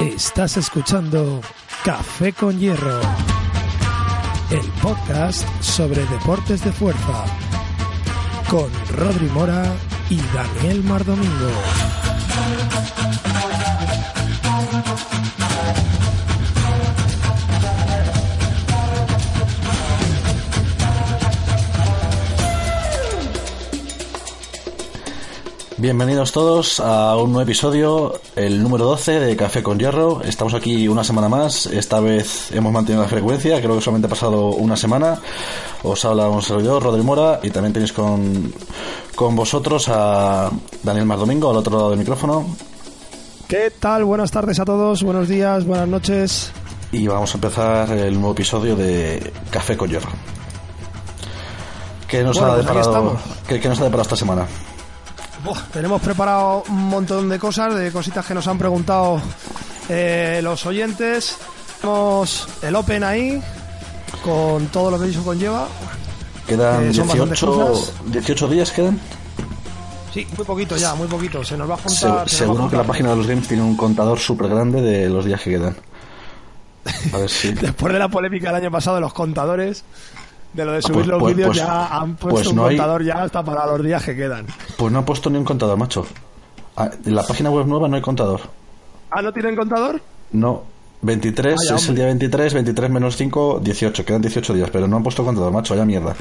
Estás escuchando Café con Hierro, el podcast sobre deportes de fuerza, con Rodri Mora y Daniel Mardomingo. Bienvenidos todos a un nuevo episodio, el número 12 de Café con Hierro. Estamos aquí una semana más. Esta vez hemos mantenido la frecuencia, creo que solamente ha pasado una semana. Os habla un servidor, Rodri Mora, y también tenéis con, con vosotros a Daniel Mardomingo al otro lado del micrófono. ¿Qué tal? Buenas tardes a todos, buenos días, buenas noches. Y vamos a empezar el nuevo episodio de Café con Hierro. ¿Qué nos, Bueno, ha, pues deparado, estamos. ¿qué, qué nos ha deparado esta semana? Tenemos preparado un montón de cosas, de cositas que nos han preguntado eh, los oyentes. Tenemos el Open ahí, con todo lo que eso conlleva. Quedan Eh, son bastantes 18, cosas. 18 días, quedan. Sí, muy poquito ya, muy poquito. Se nos va a juntar. se a seguro que la página de los games tiene un contador súper grande de los días que quedan. A ver si. Después de la polémica del año pasado de los contadores, de lo de subir pues- los pues- vídeos, pues- ya han puesto pues un hay- contador ya hasta para los días que quedan. Pues no ha puesto ni un contador, macho. Ah, En la página web nueva no hay contador. ¿Ah, no tienen contador? No. 23 Vaya, es el día 23, 23 menos 5, 18. Quedan 18 días, pero no han puesto contador, macho. Vaya mierda.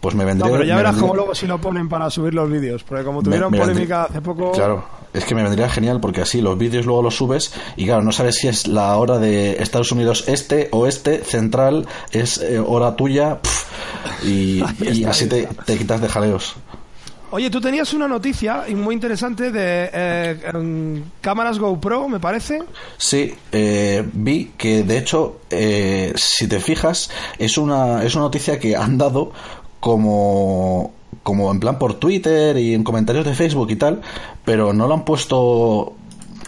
Pues me No, vendría. pero ya me verás vendría- cómo luego si lo ponen para subir los vídeos. Porque como me- tuvieron me polémica vendría- hace poco. Claro, es que me vendría genial porque así los vídeos luego los subes y claro, no sabes si es la hora de Estados Unidos este, oeste, central, es eh, hora tuya y, Ahí y está, así te, está. te quitas de jaleos. Oye, tú tenías una noticia muy interesante de eh, em, cámaras GoPro, me parece. Sí, eh, vi que de hecho, eh, si te fijas, es una, es una noticia que han dado como, como en plan por Twitter y en comentarios de Facebook y tal, pero no lo han puesto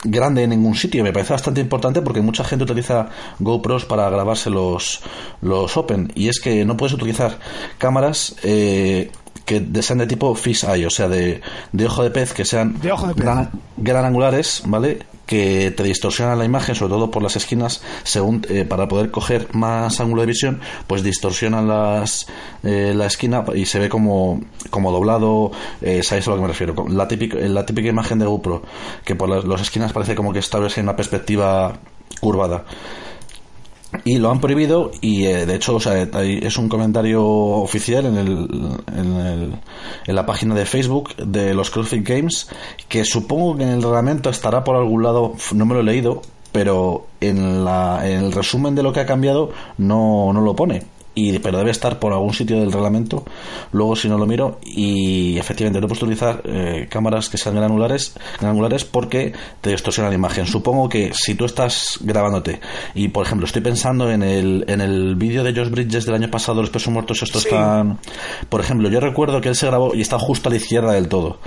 grande en ningún sitio. Me parece bastante importante porque mucha gente utiliza GoPros para grabarse los, los Open. Y es que no puedes utilizar cámaras eh, que sean de tipo fish eye, o sea, de, de ojo de pez, que sean De ojo de pez. gran, gran angulares, ¿vale? Que te distorsionan la imagen, sobre todo por las esquinas, según eh, para poder coger más ángulo de visión, pues distorsionan las eh, la esquina y se ve como, como doblado, eh, ¿sabéis a lo que me refiero? La típica, la típica imagen de GoPro, que por las, las esquinas parece como que en una perspectiva curvada. Y lo han prohibido y eh, de hecho o sea, es un comentario oficial en, el, en, el- en la página de Facebook de los CrossFit Games que supongo que en el reglamento estará por algún lado, no me lo he leído, pero en, la, en el resumen de lo que ha cambiado no, no lo pone. Y, pero debe estar por algún sitio del reglamento. Luego, si no lo miro, y efectivamente no puedes utilizar eh, cámaras que sean granulares, granulares porque te distorsiona la imagen. Supongo que si tú estás grabándote y, por ejemplo, estoy pensando en el, en el vídeo de Josh Bridges del año pasado, los pesos muertos, estos Sí. están. Por ejemplo, yo recuerdo que él se grabó y está justo a la izquierda del todo.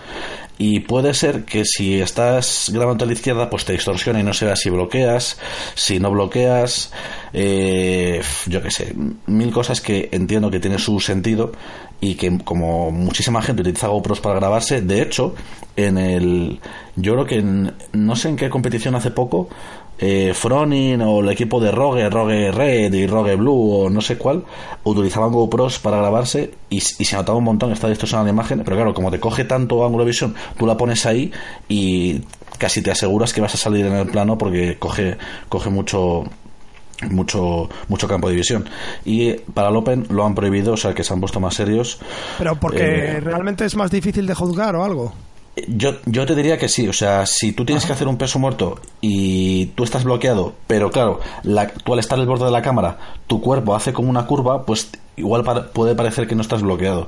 Y puede ser que si estás grabando a la izquierda, pues te distorsiona y no vea si bloqueas, si no bloqueas, eh, yo qué sé, mil cosas que entiendo que tiene su sentido y que como muchísima gente utiliza GoPros para grabarse, de hecho, en el, yo creo que en- no sé en qué competición hace poco, eh, Fronin o el equipo de Rogue, Rogue Red y Rogue Blue o no sé cuál, utilizaban GoPros para grabarse y, y se notaba un montón, está distorsionada la imagen, pero claro, como te coge tanto ángulo de visión, tú la pones ahí y casi te aseguras que vas a salir en el plano porque coge, coge mucho mucho mucho campo de visión y para el Open lo han prohibido o sea que se han puesto más serios Pero porque Eh, realmente es más difícil de juzgar o algo. Yo, yo te diría que sí, o sea, si tú tienes que hacer un peso muerto y tú estás bloqueado, pero claro, la, tú al estar al borde de la cámara, tu cuerpo hace como una curva, pues igual puede parecer que no estás bloqueado,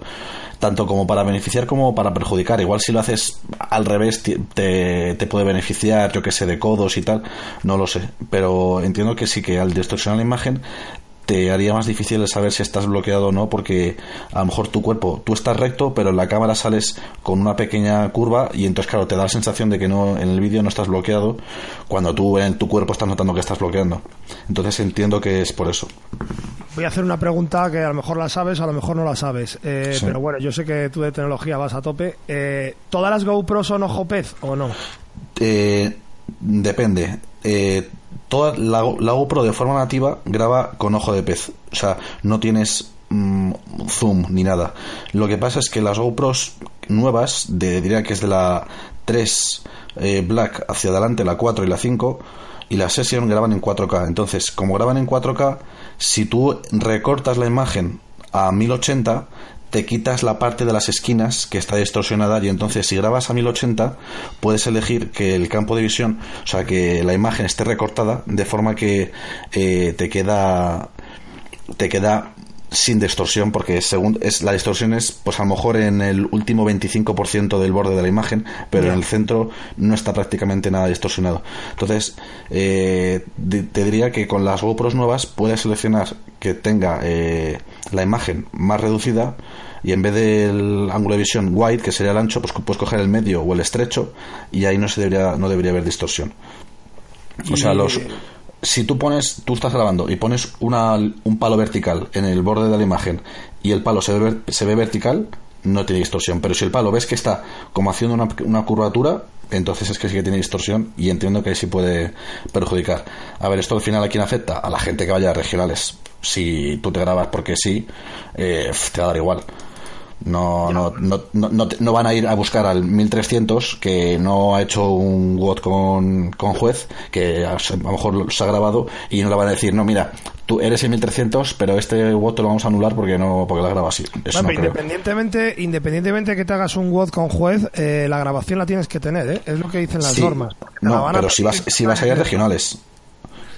tanto como para beneficiar como para perjudicar. Igual si lo haces al revés te, te puede beneficiar, yo que sé, de codos y tal, no lo sé, pero entiendo que sí que al distorsionar la imagen te haría más difícil saber si estás bloqueado o no, porque a lo mejor tu cuerpo, tú estás recto, pero en la cámara sales con una pequeña curva y entonces, claro, te da la sensación de que no en el vídeo no estás bloqueado cuando tú en tu cuerpo estás notando que estás bloqueando. Entonces entiendo que es por eso. Voy a hacer una pregunta que a lo mejor la sabes, a lo mejor no la sabes. Eh, pero bueno, yo sé que tú de tecnología vas a tope. Eh, ¿Todas las GoPro son ojo pez o no? Eh, depende. Eh, toda la, GoPro de forma nativa graba con ojo de pez. O sea, no tienes mm, zoom ni nada. Lo que pasa es que las GoPros nuevas, de, diría que es de la 3 eh, Black hacia adelante, la 4 y la 5, y la Session graban en 4K. Entonces, como graban en 4K, si tú recortas la imagen a 1080, te quitas la parte de las esquinas que está distorsionada y entonces si grabas a 1080 puedes elegir que el campo de visión, o sea, que la imagen esté recortada de forma que eh, te queda te queda sin distorsión porque según es la distorsión es pues a lo mejor en el último 25% del borde de la imagen pero en el centro no está prácticamente nada distorsionado. Entonces eh, te diría que con las GoPros nuevas puedes seleccionar que tenga eh, la imagen más reducida y en vez del ángulo de visión wide que sería el ancho pues puedes coger el medio o el estrecho y ahí no se debería no debería haber distorsión. O sea los si tú pones, tú estás grabando y pones una, un palo vertical en el borde de la imagen y el palo se ve, se ve vertical, no tiene distorsión. Pero si el palo ves que está como haciendo una, una, curvatura, entonces es que sí que tiene distorsión y entiendo que ahí sí puede perjudicar. A ver, esto al final a quién afecta? A la gente que vaya a regionales. Si tú te grabas porque sí, eh, te va a dar igual. No, no, no, no, no, van a ir a buscar al 1300 que no ha hecho un WOT con, con juez, que a, lo mejor se ha grabado y no le van a decir, no, mira, tú eres el 1300, pero este WOT lo vamos a anular porque no porque la graba así. independientemente, independientemente que te hagas un WOT con juez, eh, la grabación la tienes que tener, ¿eh? es lo que dicen las normas. No, pero si vas, si vas a ir a regionales.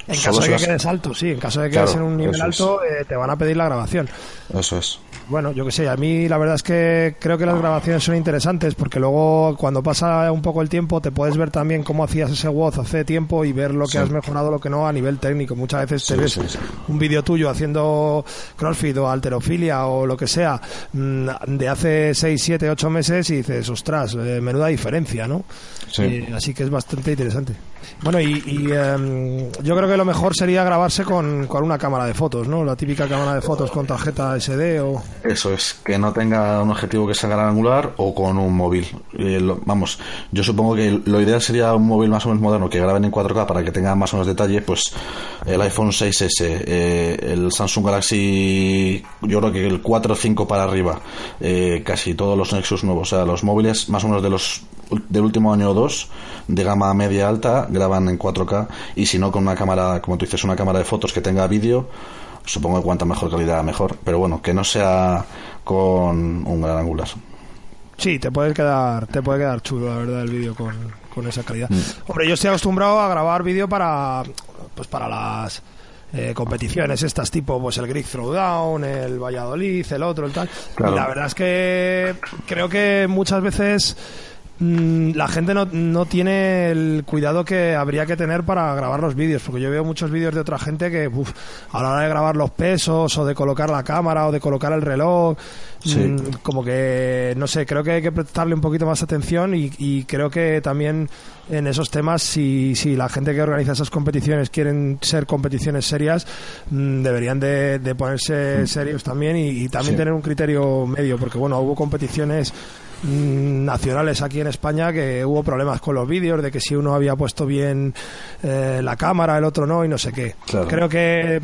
En caso de que quedes alto, sí, en caso de que quedes en un nivel alto, eh, te van a pedir la grabación. Eso es. Bueno, yo que sé, a mí la verdad es que creo que las grabaciones son interesantes porque luego cuando pasa un poco el tiempo te puedes ver también cómo hacías ese WOZ hace tiempo y ver lo que has mejorado, lo que no a nivel técnico. Muchas veces te ves un vídeo tuyo haciendo crossfit o alterofilia o lo que sea mm, de hace 6, 7, 8 meses y dices, ostras, eh, menuda diferencia, ¿no? Sí. así que es bastante interesante. Bueno, y, em, yo creo que lo mejor sería grabarse con, con una cámara de fotos, ¿no? La típica cámara de fotos con tarjeta SD o... Eso es, que no tenga un objetivo que sea gran angular o con un móvil. vamos, yo supongo que lo ideal sería un móvil más o menos moderno que graben en 4K para que tenga más o menos detalle, pues el iPhone 6S, eh, el Samsung Galaxy, yo creo que el 4 o 5 para arriba, eh, casi todos los Nexus nuevos, o sea, los móviles más o menos de los del último año o dos de gama media alta graban en 4K y si no con una cámara, como tú dices, una cámara de fotos que tenga vídeo supongo que cuanta mejor calidad mejor, pero bueno, que no sea con un gran angular. Sí, te puede quedar, te puede quedar chulo, la verdad, el vídeo con, con, esa calidad. Mm. Hombre, yo estoy acostumbrado a grabar vídeo para, pues para las eh, competiciones estas tipo, pues el Greek Throwdown, el Valladolid, el otro, el tal. Y la verdad es que creo que muchas veces la gente no, no, tiene el cuidado que habría que tener para grabar los vídeos, porque yo veo muchos vídeos de otra gente que a la hora de grabar los pesos o de colocar la cámara o de colocar el reloj, mm, como que, no sé, creo que hay que prestarle un poquito más atención y, creo que también en esos temas, si, si la gente que organiza esas competiciones quieren ser competiciones serias, mm, deberían de, ponerse serios también y, también tener un criterio medio, porque bueno, hubo competiciones Mm, nacionales aquí en España que hubo problemas con los vídeos de que si uno había puesto bien eh, la cámara el otro no y no sé qué. Creo que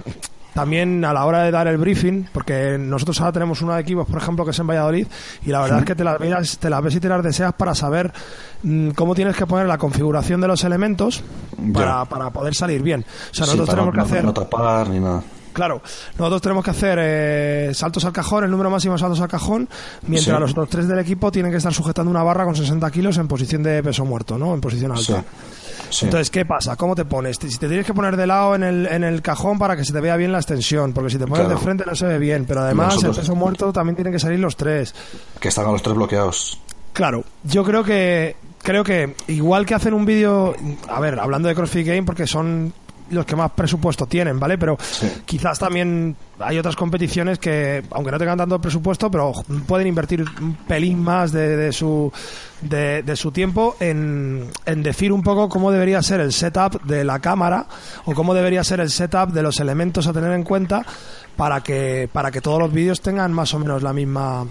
también a la hora de dar el briefing, porque nosotros ahora tenemos uno de equipos, por ejemplo, que es en Valladolid, y la verdad es que te las, ves, te las ves y te las deseas para saber mm, cómo tienes que poner la configuración de los elementos para, para poder salir bien. O sea, nosotros tenemos que hacer... No tapar ni nada Claro, nosotros tenemos que hacer eh, saltos al cajón, el número máximo de saltos al cajón, mientras los otros tres del equipo tienen que estar sujetando una barra con 60 kilos en posición de peso muerto, ¿no? En posición alta. Entonces, ¿qué pasa? ¿Cómo te pones? Si te tienes que poner de lado en el, en el cajón para que se te vea bien la extensión, porque si te pones de frente no se ve bien, pero además el peso muerto también tienen que salir los tres. Que están los tres bloqueados. Claro, yo creo que creo que igual que hacen un vídeo, a ver, hablando de CrossFit Game, porque son los que más presupuesto tienen, ¿vale? Pero quizás también hay otras competiciones que, aunque no tengan tanto presupuesto, pero pueden invertir un pelín más de, su de, su tiempo en, en, decir un poco cómo debería ser el setup de la cámara o cómo debería ser el setup de los elementos a tener en cuenta para que para que todos los vídeos tengan más o menos la misma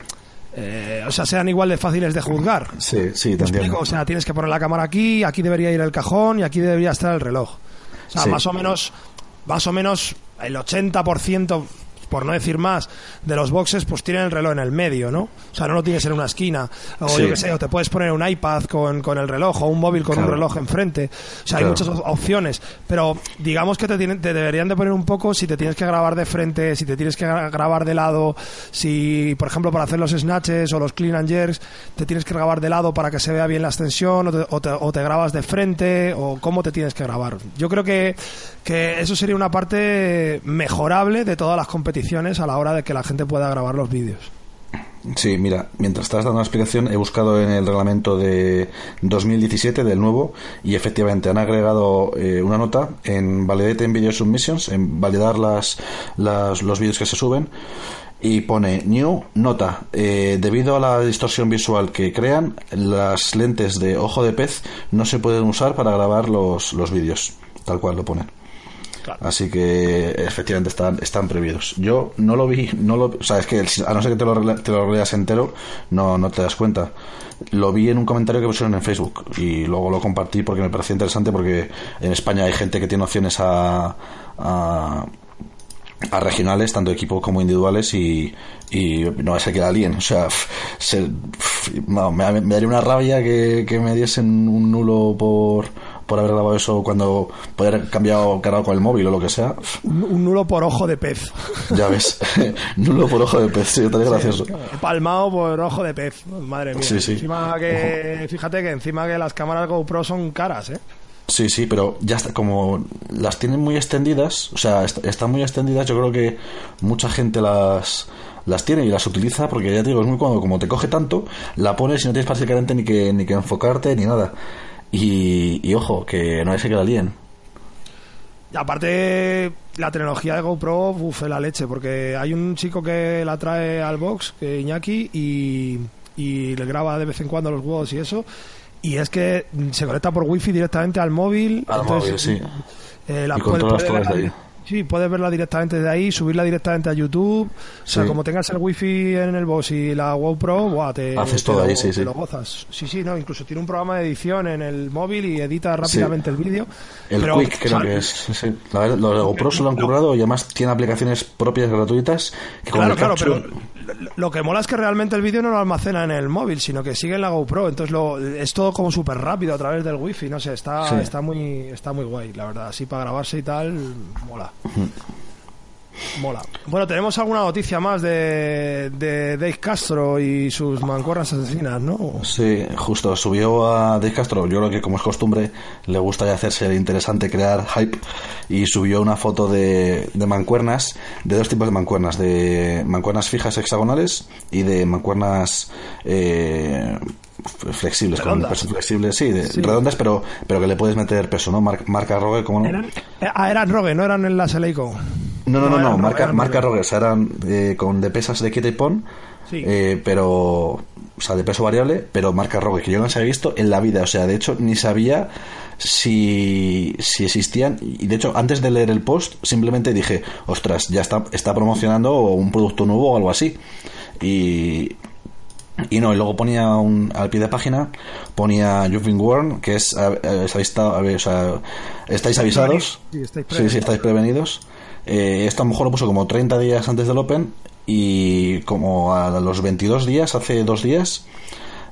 eh, o sea, sean igual de fáciles de juzgar. Sí, sí, también. O sea, tienes que poner la cámara aquí, aquí debería ir el cajón y aquí debería estar el reloj. O sea, más o menos, más o menos el 80% por no decir más, de los boxes, pues tienen el reloj en el medio, ¿no? O sea, no lo tienes en una esquina. O yo qué sé, o te puedes poner un iPad con, con el reloj o un móvil con un reloj enfrente. O sea, hay muchas opciones. Pero digamos que te, te deberían de poner un poco si te tienes que grabar de frente, si te tienes que grabar de lado, si, por ejemplo, para hacer los snatches o los clean and jerks, te tienes que grabar de lado para que se vea bien la extensión, o te, o te grabas de frente, o cómo te tienes que grabar. Yo creo que, que eso sería una parte mejorable de todas las competiciones a la hora de que la gente pueda grabar los vídeos. Sí, mira, mientras estás dando la explicación, he buscado en el reglamento de 2017 del nuevo y efectivamente han agregado eh, una nota en Validate en Video Submissions, en validar las, los vídeos que se suben y pone New Nota. Eh, debido a la distorsión visual que crean, las lentes de ojo de pez no se pueden usar para grabar los, los vídeos, tal cual lo ponen. Así que efectivamente están, están prohibidos. Yo no lo vi, no lo, o sea, es que a no ser que te lo, te lo leas entero, no, no te das cuenta. Lo vi en un comentario que pusieron en Facebook y luego lo compartí porque me pareció interesante porque en España hay gente que tiene opciones a, a a regionales, tanto equipos como individuales, y, y no va a ser que la alien. O sea, me, daría una rabia que, que me diesen un nulo por, por haber grabado eso cuando poder haber cambiado cargado con el móvil o lo que sea. Un nulo por ojo de pez. Ya ves, nulo por ojo de pez, sí, estaría gracioso. Palmado por ojo de pez, madre mía. Sí, sí. Encima que, fíjate que encima que las cámaras GoPro son caras, ¿eh? Sí, sí, pero ya está, como las tienen muy extendidas, o sea, están muy extendidas, yo creo que mucha gente las las tiene y las utiliza porque ya te digo, es muy cuando como te coge tanto, la pones y no tienes prácticamente ni que, ni que enfocarte ni nada. Y, ojo, que no se que la líen. Y aparte, la tecnología de GoPro, uff, la leche, porque hay un chico que la trae al box, que Iñaki, y, y le graba de vez en cuando los huevos y eso. Y es que se conecta por wifi directamente al móvil. Al móvil, sí. Eh, y ahí. Sí, puedes verla directamente de ahí, subirla directamente a YouTube. O sea, como tengas el wifi en el boss y la GoPro, buah, te, Haces todo ahí, sí, sí. lo gozas. Sí, sí, no, incluso tiene un programa de edición en el móvil y edita rápidamente el vídeo. El Quick creo que es. Sí. los de GoPro se lo han currado y además tiene aplicaciones propias gratuitas que claro, claro, pero lo que mola es que realmente el vídeo no lo almacena en el móvil, sino que sigue en la GoPro. Entonces lo, es todo como súper rápido a través del wifi. No sé, está, está, muy, está muy guay, la verdad. Así para grabarse y tal, mola. Mola. Bueno, tenemos alguna noticia más de, de Dave Castro y sus mancuernas asesinas, ¿no? Sí, justo. Subió a Dave Castro. Yo creo que, como es costumbre, le gusta hacerse el interesante crear hype. Y subió una foto de, de mancuernas, de dos tipos de mancuernas: de mancuernas fijas hexagonales y de mancuernas. Eh, flexibles, con peso flexible, sí, redondas, pero pero que le puedes meter peso, ¿no? marca Rogue, como no? Eran, ah, eran Rogue, no eran en la Seleico. No, no, no, no, marca, marca sea, eran eh, con de pesas de quita y pon, eh, pero, o sea, de peso variable, pero marca Rogue, que yo no se había visto en la vida, o sea, de hecho, ni sabía si, si existían, y de hecho, antes de leer el post, simplemente dije, ostras, ya está, está promocionando un producto nuevo o algo así. Y, y no, y luego ponía un, al pie de página, ponía You've been warned, que es, estáis avisados. Sí, estáis prevenidos. Eh, esto a lo mejor lo puso como 30 días antes del Open y como a los 22 días, hace dos días,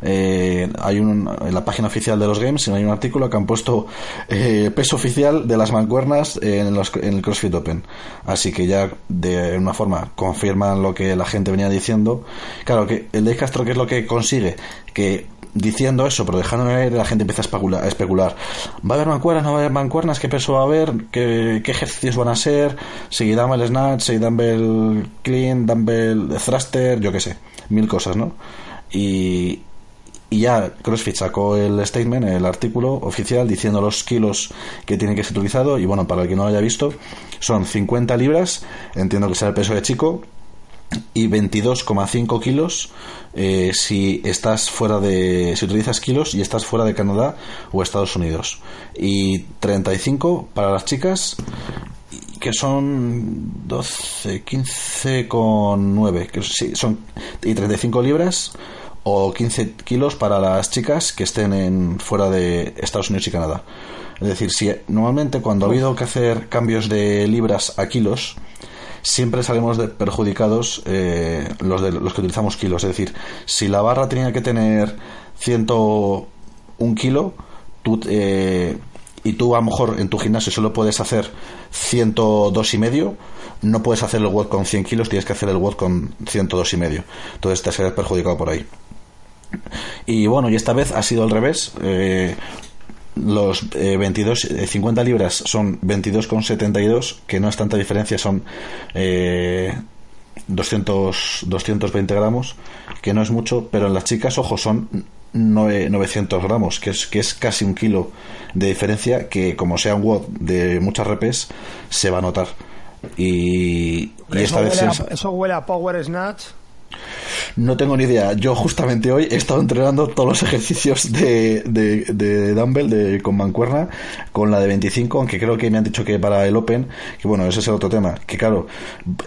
eh, hay un, en la página oficial de los games hay un artículo que han puesto eh, peso oficial de las mancuernas en, los, en el CrossFit Open. Así que ya de una forma confirman lo que la gente venía diciendo. Claro que el de Castro, ¿qué es lo que consigue? Que diciendo eso, pero dejando ver, la gente empieza a especular, ¿Va a haber mancuernas? ¿No va a haber mancuernas? ¿Qué peso va a haber? ¿Qué, ejercicios van a ser? ¿Si dumbbell snatch? ¿Si dumbbell clean? ¿Dumbbell thruster? Yo qué sé, mil cosas, ¿no? Y, y ya CrossFit sacó el statement, el artículo oficial diciendo los kilos que tiene que ser utilizado y bueno, para el que no lo haya visto, son 50 libras, entiendo que será el peso de chico, y 22,5 kilos eh, si estás fuera de si utilizas kilos y estás fuera de Canadá o Estados Unidos. Y 35 para las chicas que son 12 15 con 9 que sí, son y 35 libras o 15 kilos para las chicas que estén en fuera de Estados Unidos y Canadá. Es decir si normalmente cuando ha habido que hacer cambios de libras a kilos siempre salimos perjudicados eh, los, de, los que utilizamos kilos. Es decir, si la barra tenía que tener 101 kilo, tú, eh, y tú a lo mejor en tu gimnasio solo puedes hacer 102 y medio, no puedes hacer el WOD con 100 kilos, tienes que hacer el WOD con 102 y medio. Entonces te serás perjudicado por ahí. Y bueno, y esta vez ha sido al revés. Eh, los 22, eh, 50 eh, libras son 22,72, que no es tanta diferencia, son eh, 200, 220 gramos, que no es mucho, pero en las chicas, ojo, son 900 gramos, que es, que es casi un kilo de diferencia, que como sea un WOD de muchas repes, se va a notar. Y, esta vez eso huele a Power Snatch no tengo ni idea. Yo justamente hoy he estado entrenando todos los ejercicios de, de, dumbbell de, con mancuerna con la de 25, aunque creo que me han dicho que para el Open, que bueno, ese es el otro tema. Que claro,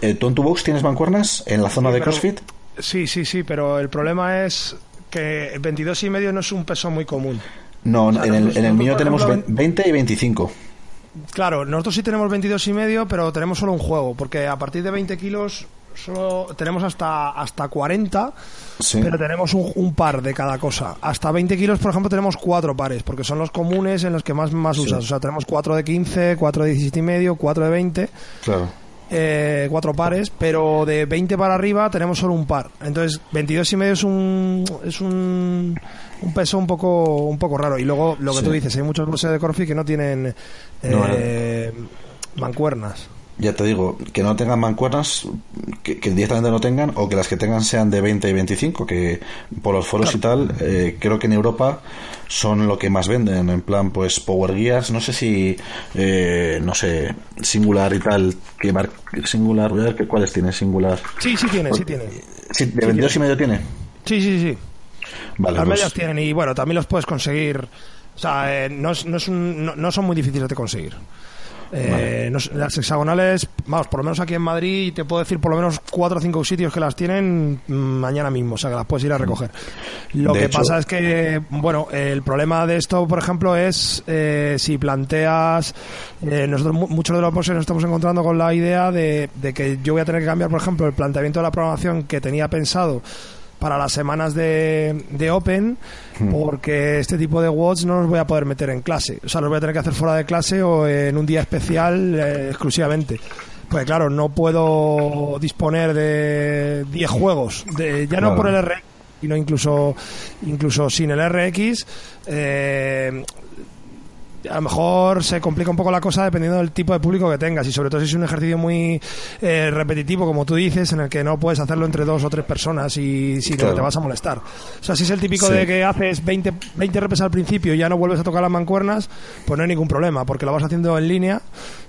eh, ¿tú en tu box tienes mancuernas en la zona de CrossFit? Sí, sí, sí, pero el problema es que 22 y medio no es un peso muy común. No, en, el, en el mío tenemos 20 y 25. Claro, nosotros sí tenemos 22 y medio, pero tenemos solo un juego, porque a partir de 20 kilos solo tenemos hasta, hasta 40, pero tenemos un, par de cada cosa. Hasta 20 kilos, por ejemplo, tenemos cuatro pares, porque son los comunes en los que más, más usas. O sea, tenemos 4 de 15, 4 de 17 y medio, 4 de 20. Claro. Eh, cuatro pares, pero de 20 para arriba tenemos solo un par. Entonces, 22 y medio es un, es un, un peso un poco, un poco raro. Y luego, lo que tú dices, hay muchos bolsos de Corfi que no tienen eh, mancuernas ya te digo, que no tengan mancuernas, que, directamente no tengan, o que las que tengan sean de 20 y 25, que por los foros y tal, eh, creo que en Europa son lo que más venden, en plan, pues Power Gears, no sé si, eh, no sé, Singular y tal, que Singular, voy a ver cuáles tiene Singular. Sí, sí tiene, sí tiene. ¿De 22 y medio tiene? Sí, sí, sí. Vale, Las pues medias tienen y bueno, también los puedes conseguir, o sea, eh, no, no, es no son muy difíciles de conseguir. Eh, las hexagonales, vamos, por lo menos aquí en Madrid, te puedo decir por lo menos cuatro o cinco sitios que las tienen mm, mañana mismo, o sea que las puedes ir a recoger. Lo que pasa es que, bueno, el problema de esto, por ejemplo, es eh, si planteas, eh, nosotros muchos de los bosses nos estamos encontrando con la idea de, de que yo voy a tener que cambiar, por ejemplo, el planteamiento de la programación que tenía pensado para las semanas de, de Open hmm. porque este tipo de WODs no los voy a poder meter en clase. O sea, los voy a tener que hacer fuera de clase o en un día especial eh, exclusivamente. Pues claro, no puedo disponer de 10 juegos, de, ya no por el RX, sino incluso, incluso sin el RX. Eh, a lo mejor se complica un poco la cosa dependiendo del tipo de público que tengas y sobre todo si es un ejercicio muy eh, repetitivo, como tú dices, en el que no puedes hacerlo entre dos o tres personas y si te vas a molestar. O sea, si es el típico de que haces 20, 20 repes al principio y ya no vuelves a tocar las mancuernas, pues no hay ningún problema, porque lo vas haciendo en línea,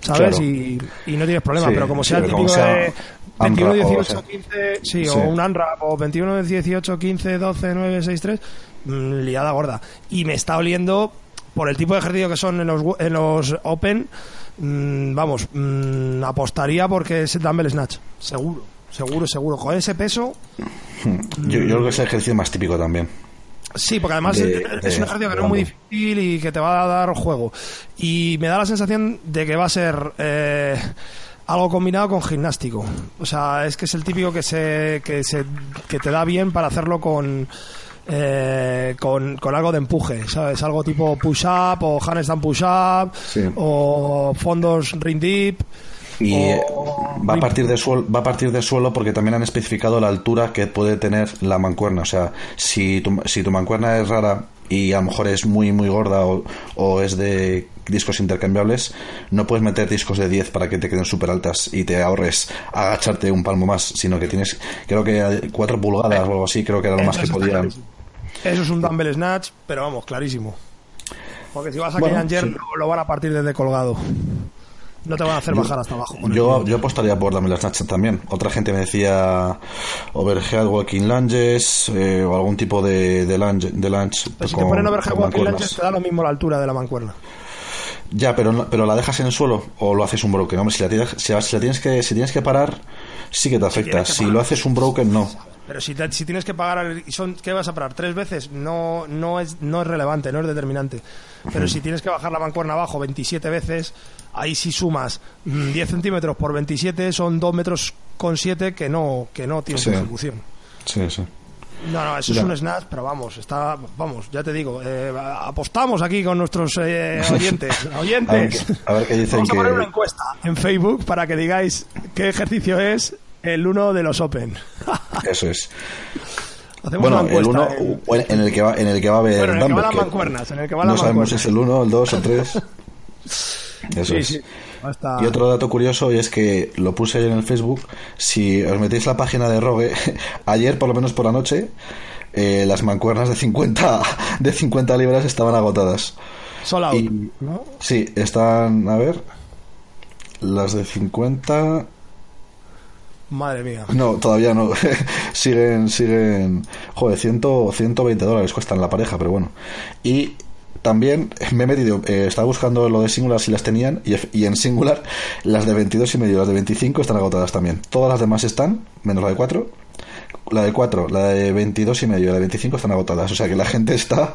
¿sabes? Y, no tienes problema, pero como sea el típico de 21, 18, 15, sí, o un ANRAP, o 21, 18, 15, 12, 9, 6, 3, liada gorda. Y me está oliendo por el tipo de ejercicio que son en los, en los Open, mm, vamos, mm, apostaría porque es el Dumbbell Snatch, seguro, seguro, seguro. Con ese peso. Yo, creo que es el ejercicio más típico también. Sí, porque además es, un ejercicio que no es muy difícil y que te va a dar juego. Y me da la sensación de que va a ser eh, algo combinado con gimnástico. O sea, es que es el típico que se, que se que te da bien para hacerlo con eh, con, con algo de empuje, ¿sabes? Algo tipo push-up o handstand push-up Sí. o fondos ring deep. Y o- va a partir de suelo, va a partir de suelo porque también han especificado la altura que puede tener la mancuerna. O sea, si tu, si tu mancuerna es rara y a lo mejor es muy muy gorda o, o es de discos intercambiables, no puedes meter discos de 10 para que te queden súper altas y te ahorres agacharte un palmo más, sino que tienes, creo que 4 pulgadas o algo así, creo que era lo más que podían. Eso es un dumbbell snatch, pero vamos, clarísimo. Porque si vas a Bueno, Kenyan sí. lo, lo van a partir desde colgado. No te van a hacer bajar hasta abajo. Yo, yo apostaría por Dumbbell Snatch también. Otra gente me decía overhead walking lunges eh, o algún tipo de, de lunge, de lunge Pero si te ponen overhead walking lunges, te da lo mismo la altura de la mancuerna. Ya, pero, pero la dejas en el suelo o lo haces un broken. Hombre, si la tienes, si, la- si tienes que, si tienes que parar, sí que te afecta. tienes Si lo haces un broken, no. Pero si, te- si tienes que pagar, son, ¿qué vas a parar? ¿Tres veces? No, no, es, no es relevante, no es determinante. Pero si tienes que bajar la mancuerna abajo 27 veces, ahí sí sumas mm, 10 centímetros por 27, son 2 metros con 7 que no, que no tienen Sí. ejecución. Sí, sí. No, no, eso Ya. es un snatch, pero vamos, está, vamos, ya te digo, eh, apostamos aquí con nuestros eh, oyentes, A ver, oyentes. a ver qué dicen Vamos a poner una encuesta en Facebook para que digáis qué ejercicio es el uno de los Open. Eso es. Hacemos Bueno, una el uno en- en el que va, en el que va a haber Bueno, en el que van las mancuernas, en el que van no sabemos si es el 1, el 2 o el 3. Eso Sí, es. sí. Hasta- Y otro dato curioso y es que lo puse ayer en el Facebook. Si os metéis la página de Rogue, ayer por lo menos por la noche, eh, las mancuernas de 50, de 50 libras estaban agotadas. ¿no? Sí, están, a ver, las de 50... Madre mía. No, todavía no. siguen, siguen. Joder, 100, 120 dólares cuestan la pareja, pero bueno. Y también me he metido, eh, estaba buscando lo de Singular si las tenían, y, y en Singular las de 22 y medio, las de 25 están agotadas también. Todas las demás están, menos la de 4. La de 4, la de 22 y medio, y la de 25 están agotadas. O sea que la gente está,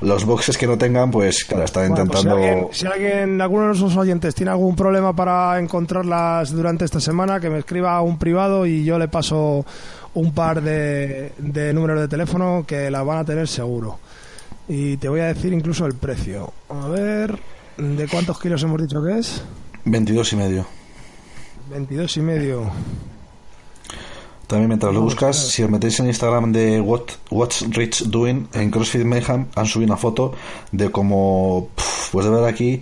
los boxes que no tengan, pues claro, están Bueno, pues si, intentando. alguien, si alguien, alguno de nuestros oyentes tiene algún problema para encontrarlas durante esta semana, que me escriba a un privado y yo le paso un par de, de números de teléfono que las van a tener seguro. Y te voy a decir incluso el precio. A ver, ¿de cuántos kilos hemos dicho que es? 22 y medio. 22 y medio. También mientras lo buscas, si os metéis en Instagram de What, What's Rich Doing, en CrossFit Mayhem han subido una foto de como, pues de ver aquí,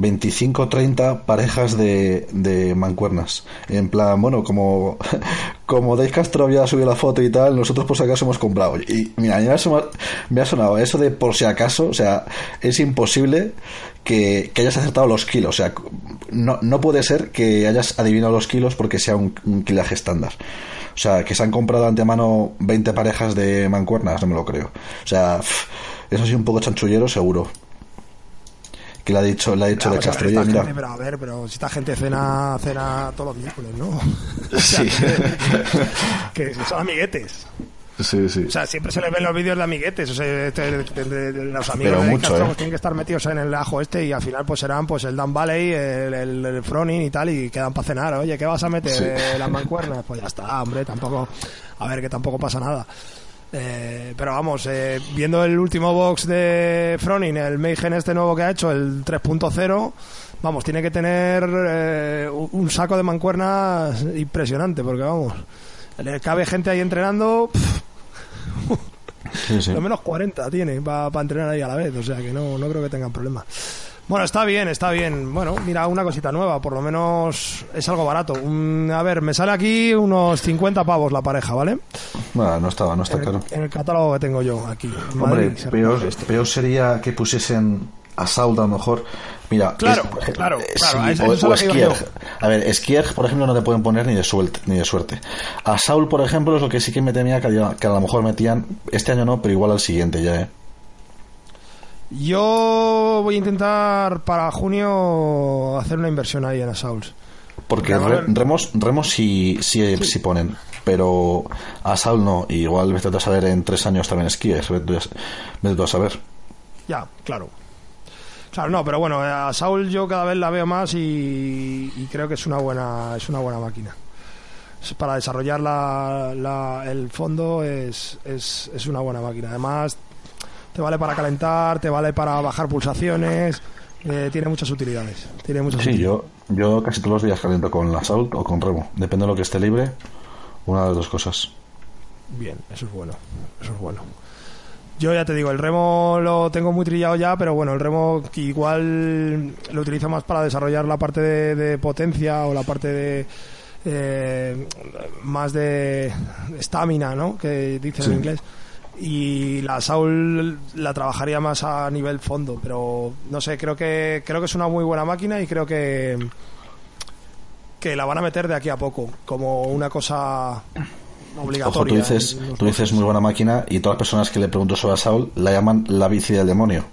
25 30 parejas de, de mancuernas. En plan, bueno, como, como Dave Castro había subido la foto y tal, nosotros por si acaso hemos comprado. Y mira, me ha sonado, me ha sonado eso de por si acaso, o sea, es imposible que, que hayas acertado los kilos. O sea, no, no puede ser que hayas adivinado los kilos porque sea un, un kilaje estándar. O sea, que se han comprado de antemano 20 parejas de mancuernas, no me lo creo. O sea, eso sí un poco chanchullero, seguro. Que le ha dicho, le ha dicho de ver, Castro, oye, mira. gente, pero a ver, pero si esta gente cena, cena todos los miércoles, ¿no? Sí. que, son amiguetes. Sí, sí. O sea, siempre se les ven los vídeos de amiguetes. O sea, este- de- de- de- los amigos Pero de mucho, Castro ¿eh? pues, tienen que estar metidos en el ajo este y al final pues serán pues el Dan Valley, el, el, el Fronin y tal y quedan para cenar. Oye, ¿qué vas a meter? Sí. Eh, las mancuernas. Pues ya está, hombre, tampoco... A ver, que tampoco pasa nada. Eh, pero vamos, eh, viendo el último box de Fronin, el Mayhem este nuevo que ha hecho, el 3.0, vamos, tiene que tener eh, un saco de mancuernas impresionante, porque vamos, le cabe gente ahí entrenando, Sí, sí. lo menos 40 tiene para entrenar ahí a la vez, o sea que no, no creo que tengan problema. Bueno, está bien, está bien. Bueno, mira, una cosita nueva, por lo menos es algo barato. Un- a ver, me sale aquí unos 50 pavos la pareja, ¿vale? Bueno, no estaba, no está En el, claro. en el catálogo que tengo yo aquí. Hombre, Madrid, se peor, sería que pusiesen Assault a lo mejor. Mira, Claro, es- claro, claro, sí, o. Skierg. A ver, Skierg, por ejemplo, no te pueden poner ni de suerte, ni de suerte. A Saul, por ejemplo, es lo que sí que me temía que, que a lo mejor metían, este año no, pero igual al siguiente ya, ¿eh? Yo voy a intentar para junio hacer una inversión ahí en Assaults. Porque re- remos, remos sí, sí, sí ponen, pero a Saul no. Y igual vete a saber en tres años también vete tú a, vete tú a saber. Ya, claro. Claro, no, pero bueno, a Saul yo cada vez la veo más y, y creo que es una buena es una buena máquina. para desarrollar la, el fondo es, es, es una buena máquina. Además, te vale para calentar, te vale para bajar pulsaciones, eh, tiene muchas utilidades. Tiene muchas sí, yo, yo casi todos los días caliento con la Salt o con Remo, depende de lo que esté libre, una de las dos cosas. Bien, eso es bueno, eso es bueno. Yo ya te digo, el remo lo tengo muy trillado ya, pero bueno, el remo igual lo utilizo más para desarrollar la parte de, potencia o la parte de eh, más de estamina, ¿no? Que dice en inglés y la Saul la trabajaría más a nivel fondo, pero no sé, creo que creo que es una muy buena máquina y creo que que la van a meter de aquí a poco como una cosa obligatoria. tú dices, tú dices muy buena máquina y todas las personas que le pregunto sobre a Saul la llaman la bici del demonio.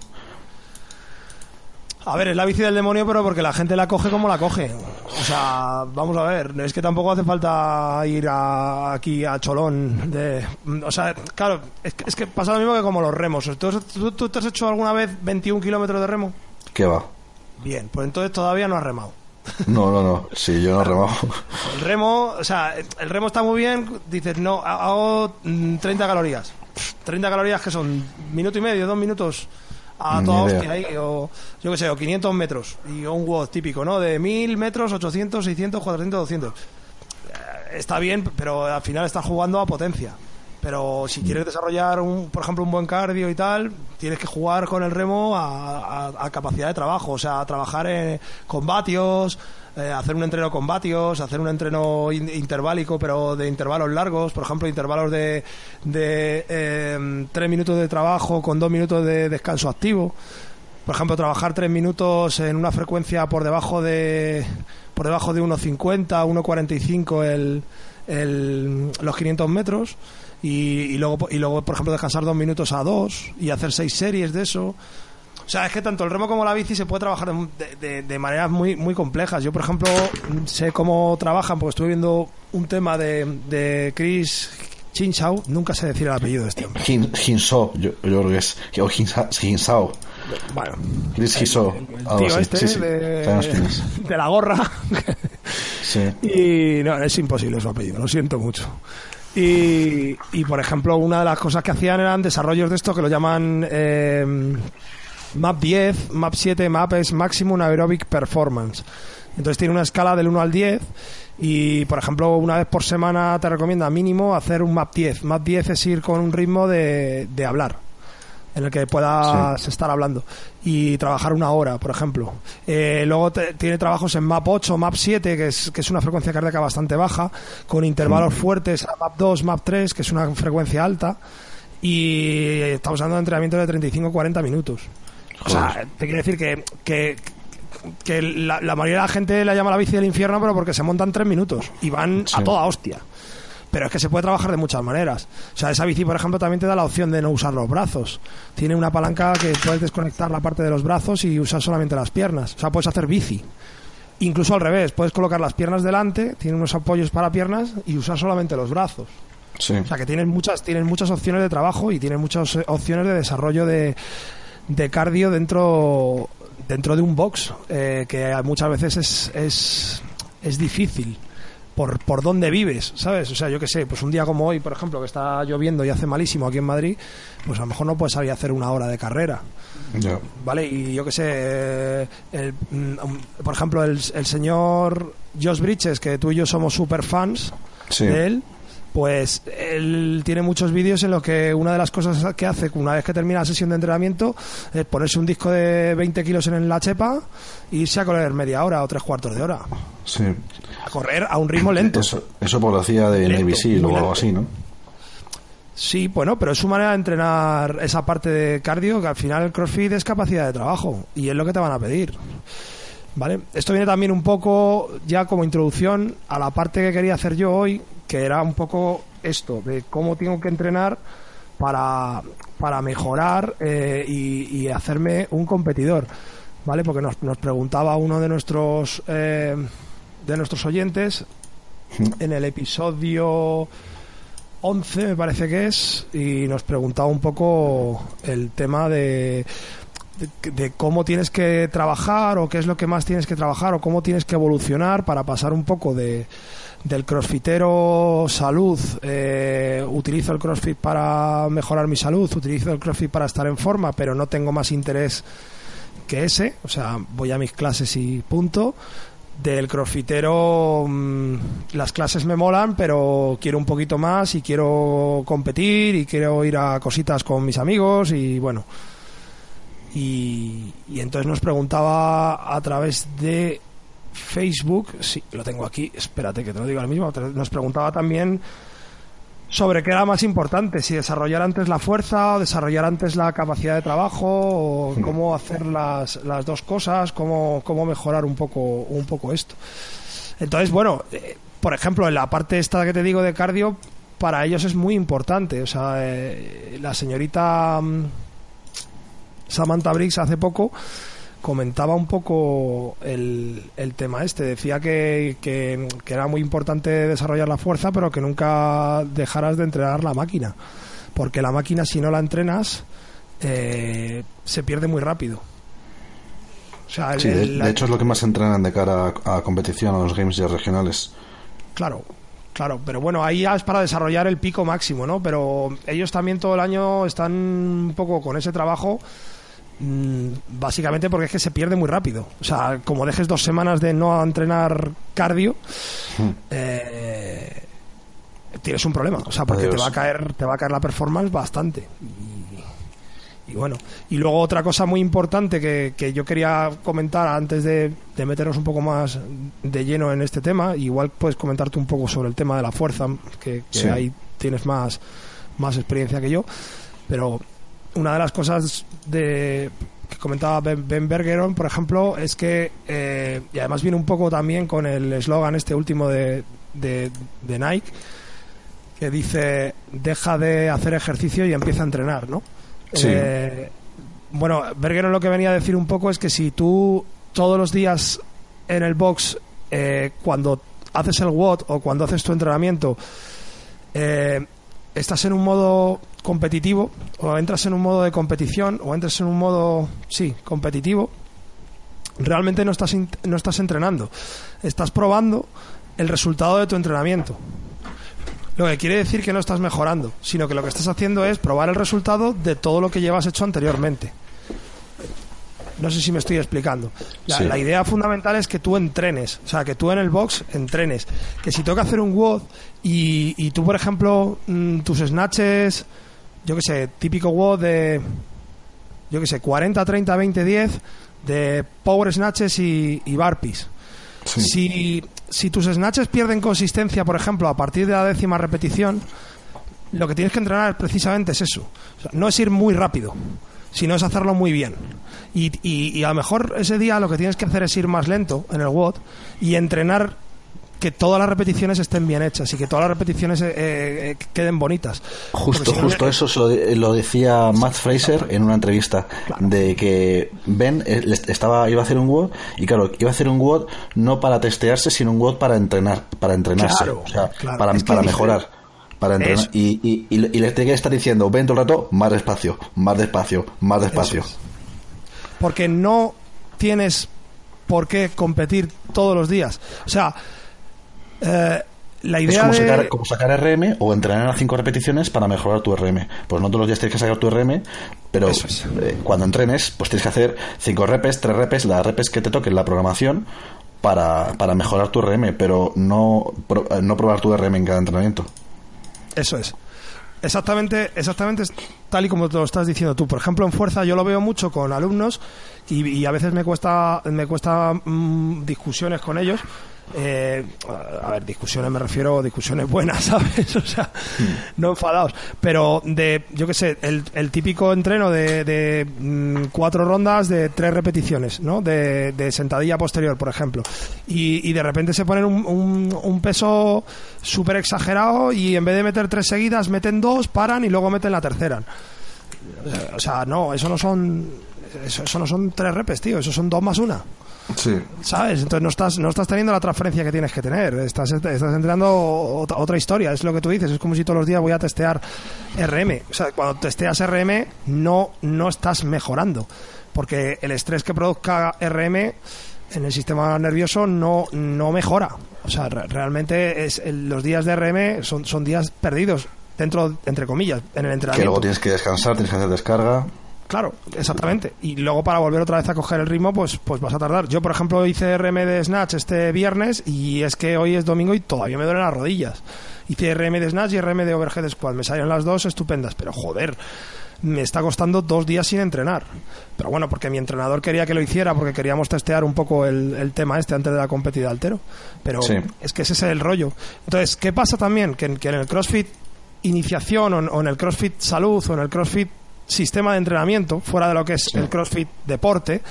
A ver, es la bici del demonio, pero porque la gente la coge como la coge. O sea, vamos a ver, es que tampoco hace falta ir aquí a Cholón. De, o sea, claro, es que, es que pasa lo mismo que como los remos. ¿Tú, tú, te has hecho alguna vez 21 kilómetros de remo? ¿Qué va? Bien, pues entonces todavía no has remado. No, no, no, sí, yo no he remado. El remo, o sea, el remo está muy bien, dices, no, hago 30 mm, calorías. 30 calorías que son minuto y medio, dos minutos a toda hostia o yo qué sé, o 500 metros, y un WOD típico, ¿no? De 1000 metros, 800, 600, 400, 200. Está bien, pero al final estás jugando a potencia. Pero si quieres desarrollar, un, por ejemplo, un buen cardio y tal, tienes que jugar con el remo a, capacidad de trabajo, o sea, a trabajar en, con vatios, eh, hacer un entreno con vatios, hacer un entreno interválico, pero de intervalos largos, por ejemplo, intervalos de, de eh, tres minutos de trabajo con dos minutos de descanso activo. Por ejemplo, trabajar tres minutos en una frecuencia por debajo de por debajo de 1.50, 1.45 el, el, los 500 metros. Y, luego y luego por ejemplo descansar dos minutos a dos y hacer seis series de eso o sea, es que tanto el remo como la bici se puede trabajar de, de, maneras muy, muy complejas. Yo, por ejemplo, sé cómo trabajan, porque estuve viendo un tema de, de Chris Chinchao, nunca sé decir el apellido de este hombre. Hin, yo, yo, creo que es, o Hinsao. Bueno, Chris Hinsao. Tío este de, de, la gorra. sí. Y no, es imposible su apellido, lo siento mucho. Y, y, por ejemplo, una de las cosas que hacían eran desarrollos de esto que lo llaman eh, Map 10, Map 7, Map es Maximum Aerobic Performance. Entonces tiene una escala del 1 al 10 y, por ejemplo, una vez por semana te recomienda mínimo hacer un Map 10. Map 10 es ir con un ritmo de, de hablar en el que puedas estar hablando y trabajar una hora, por ejemplo. Eh, luego tiene trabajos en MAP 8, MAP 7, que es, que es una frecuencia cardíaca bastante baja, con intervalos mm. fuertes a MAP 2, MAP 3, que es una frecuencia alta, y estamos hablando de entrenamiento de 35-40 minutos. O sea, te quiero decir que, que, que la, mayoría de la gente la llama la bici del infierno, pero porque se montan tres minutos y van a toda hostia. Pero es que se puede trabajar de muchas maneras. O sea, esa bici, por ejemplo, también te da la opción de no usar los brazos. Tiene una palanca que puedes desconectar la parte de los brazos y usar solamente las piernas. O sea, puedes hacer bici. Incluso al revés, puedes colocar las piernas delante, tiene unos apoyos para piernas y usar solamente los brazos. Sí. O sea, que tienes muchas, tienes muchas opciones de trabajo y tienes muchas opciones de desarrollo de, de cardio dentro, dentro de un box, eh, que muchas veces es, es, es difícil. Por, por dónde vives, ¿sabes? O sea, yo qué sé, pues un día como hoy, por ejemplo, que está lloviendo y hace malísimo aquí en Madrid, pues a lo mejor no puedes salir a hacer una hora de carrera. ¿Vale? Y yo qué sé, el, mm, por ejemplo, el, el señor Josh Bridges, que tú y yo somos super fans de él, pues él tiene muchos vídeos en los que una de las cosas que hace una vez que termina la sesión de entrenamiento es ponerse un disco de 20 kilos en la chepa e irse a correr media hora o tres cuartos de hora. Sí. A correr a un ritmo lento. Eso, eso por lo hacía de Navy Seal o algo así, ¿no? Sí, bueno, pero es su manera de entrenar esa parte de cardio que al final el CrossFit es capacidad de trabajo y es lo que te van a pedir. ¿Vale? Esto viene también un poco ya como introducción a la parte que quería hacer yo hoy, que era un poco esto, de cómo tengo que entrenar para, para mejorar eh, y, hacerme un competidor, ¿vale? Porque nos, nos preguntaba uno de nuestros, eh, de nuestros oyentes en el episodio 11, me parece que es, y nos preguntaba un poco el tema de, de, cómo tienes que trabajar o qué es lo que más tienes que trabajar o cómo tienes que evolucionar para pasar un poco de, del crossfitero salud, eh, utilizo el crossfit para mejorar mi salud, utilizo el crossfit para estar en forma, pero no tengo más interés que ese, o sea, voy a mis clases y punto. Del crossfitero, mm, las clases me molan, pero quiero un poquito más y quiero competir y quiero ir a cositas con mis amigos y bueno. Y, entonces nos preguntaba a través de Facebook, sí, lo tengo aquí, espérate que te lo digo al mismo, nos preguntaba también sobre qué era más importante, si desarrollar antes la fuerza o desarrollar antes la capacidad de trabajo o cómo hacer las, las dos cosas, cómo, cómo mejorar un poco, un poco esto. Entonces, bueno, eh, por ejemplo, en la parte esta que te digo de cardio, para ellos es muy importante. O sea, eh, la señorita mm, Samantha Briggs hace poco comentaba un poco el, el tema este. Decía que, que, era muy importante desarrollar la fuerza, pero que nunca dejaras de entrenar la máquina. Porque la máquina, si no la entrenas, eh, se pierde muy rápido. O sea, de, hecho es lo que más entrenan de cara a, competición, a los games ya regionales. Claro, Claro, pero bueno, ahí ya es para desarrollar el pico máximo, ¿no? Pero ellos también todo el año están un poco con ese trabajo básicamente porque es que se pierde muy rápido. O sea, como dejes dos semanas de no entrenar cardio, hmm. eh, tienes un problema. O sea, porque te va a caer, te va a caer la performance bastante. Y, bueno, y luego otra cosa muy importante que, yo quería comentar antes de, meternos un poco más de lleno en este tema, igual puedes comentarte un poco sobre el tema de la fuerza, que, ahí tienes más, más experiencia que yo, pero una de las cosas de que comentaba Ben, Bergeron, por ejemplo, es que, eh, y además viene un poco también con el eslogan este último de, de, Nike, que dice, deja de hacer ejercicio y empieza a entrenar, ¿no? Eh, bueno, Bergeron lo que venía a decir un poco es que si tú todos los días en el box, eh, cuando haces el WOD o cuando haces tu entrenamiento, estás en un modo competitivo, o entras en un modo de competición, o entras en un modo, sí, competitivo, realmente no estás, no estás entrenando. Estás probando el resultado de tu entrenamiento. Lo que quiere decir que no estás mejorando, sino que lo que estás haciendo es probar el resultado de todo lo que llevas hecho anteriormente. No sé si me estoy explicando. La, idea fundamental es que tú entrenes, o sea, que tú en el box entrenes. Que si toca hacer un WOD y, y tú, por ejemplo, mm, tus snatches yo que sé, típico WOD de, yo que sé, 40, 30, 20, 10 de power snatches y, y barpees. Si, si tus snatches pierden consistencia, por ejemplo, a partir de la décima repetición, lo que tienes que entrenar precisamente es eso. no es ir muy rápido, sino es hacerlo muy bien. Y, y, y, a lo mejor ese día lo que tienes que hacer es ir más lento en el WOD y entrenar que todas las repeticiones estén bien hechas y que todas las repeticiones eh, eh, queden bonitas. Justo, justo eso lo, decía Matt Fraser en una entrevista de que Ben eh, estaba iba a hacer un WOD y claro, iba a hacer un WOD no para testearse, sino un WOD para entrenar, para entrenarse, o sea, para, para mejorar. Para entrenar. Y, y, y, le tiene que estar diciendo, ven todo el rato, más despacio, más despacio, más despacio. Porque no tienes por qué competir todos los días. O sea, eh, la idea es como, sacar, como, sacar, RM o entrenar a cinco repeticiones para mejorar tu RM. Pues no todos los días tienes que sacar tu RM, pero eh, cuando entrenes, pues tienes que hacer cinco repes, tres repes, las repes que te toquen la programación para, para mejorar tu RM, pero no, eh, no probar tu RM en cada entrenamiento. Eso es. Exactamente, exactamente tal y como te lo estás diciendo tú. Por ejemplo, en fuerza yo lo veo mucho con alumnos y, a veces me cuesta, me cuesta mm, discusiones con ellos eh, a ver, discusiones me refiero a discusiones buenas, ¿sabes? O sea, no enfadados. Pero de, yo qué sé, el, el, típico entreno de, de mm, cuatro rondas de tres repeticiones, ¿no? De, sentadilla posterior, por ejemplo. Y, y de repente se ponen un, un, un peso súper exagerado y en vez de meter tres seguidas, meten dos, paran y luego meten la tercera. O sea, no, eso no son. Eso, eso no son tres repes, tío, eso son dos más una. Sí. ¿Sabes? Entonces no estás, no estás teniendo la transferencia que tienes que tener. Estás, estás entrenando otra, historia. Es lo que tú dices. Es como si todos los días voy a testear RM. O sea, cuando testeas RM no, no estás mejorando. Porque el estrés que produzca RM en el sistema nervioso no, no mejora. O sea, realmente es los días de RM son, son días perdidos dentro, entre comillas, en el entrenamiento. Que luego tienes que descansar, tienes que hacer descarga. Claro, exactamente. Y luego para volver otra vez a coger el ritmo, pues, pues vas a tardar. Yo, por ejemplo, hice RM de Snatch este viernes y es que hoy es domingo y todavía me duelen las rodillas. Hice RM de Snatch y RM de Overhead Squad. Me salieron las dos estupendas, pero joder, me está costando dos días sin entrenar. Pero bueno, porque mi entrenador quería que lo hiciera, porque queríamos testear un poco el, tema este antes de la competición altero. Pero es que ese es el rollo. Entonces, ¿qué pasa también? Que, en el CrossFit iniciación o en el CrossFit salud o en el CrossFit sistema de entrenamiento, fuera de lo que es el CrossFit deporte,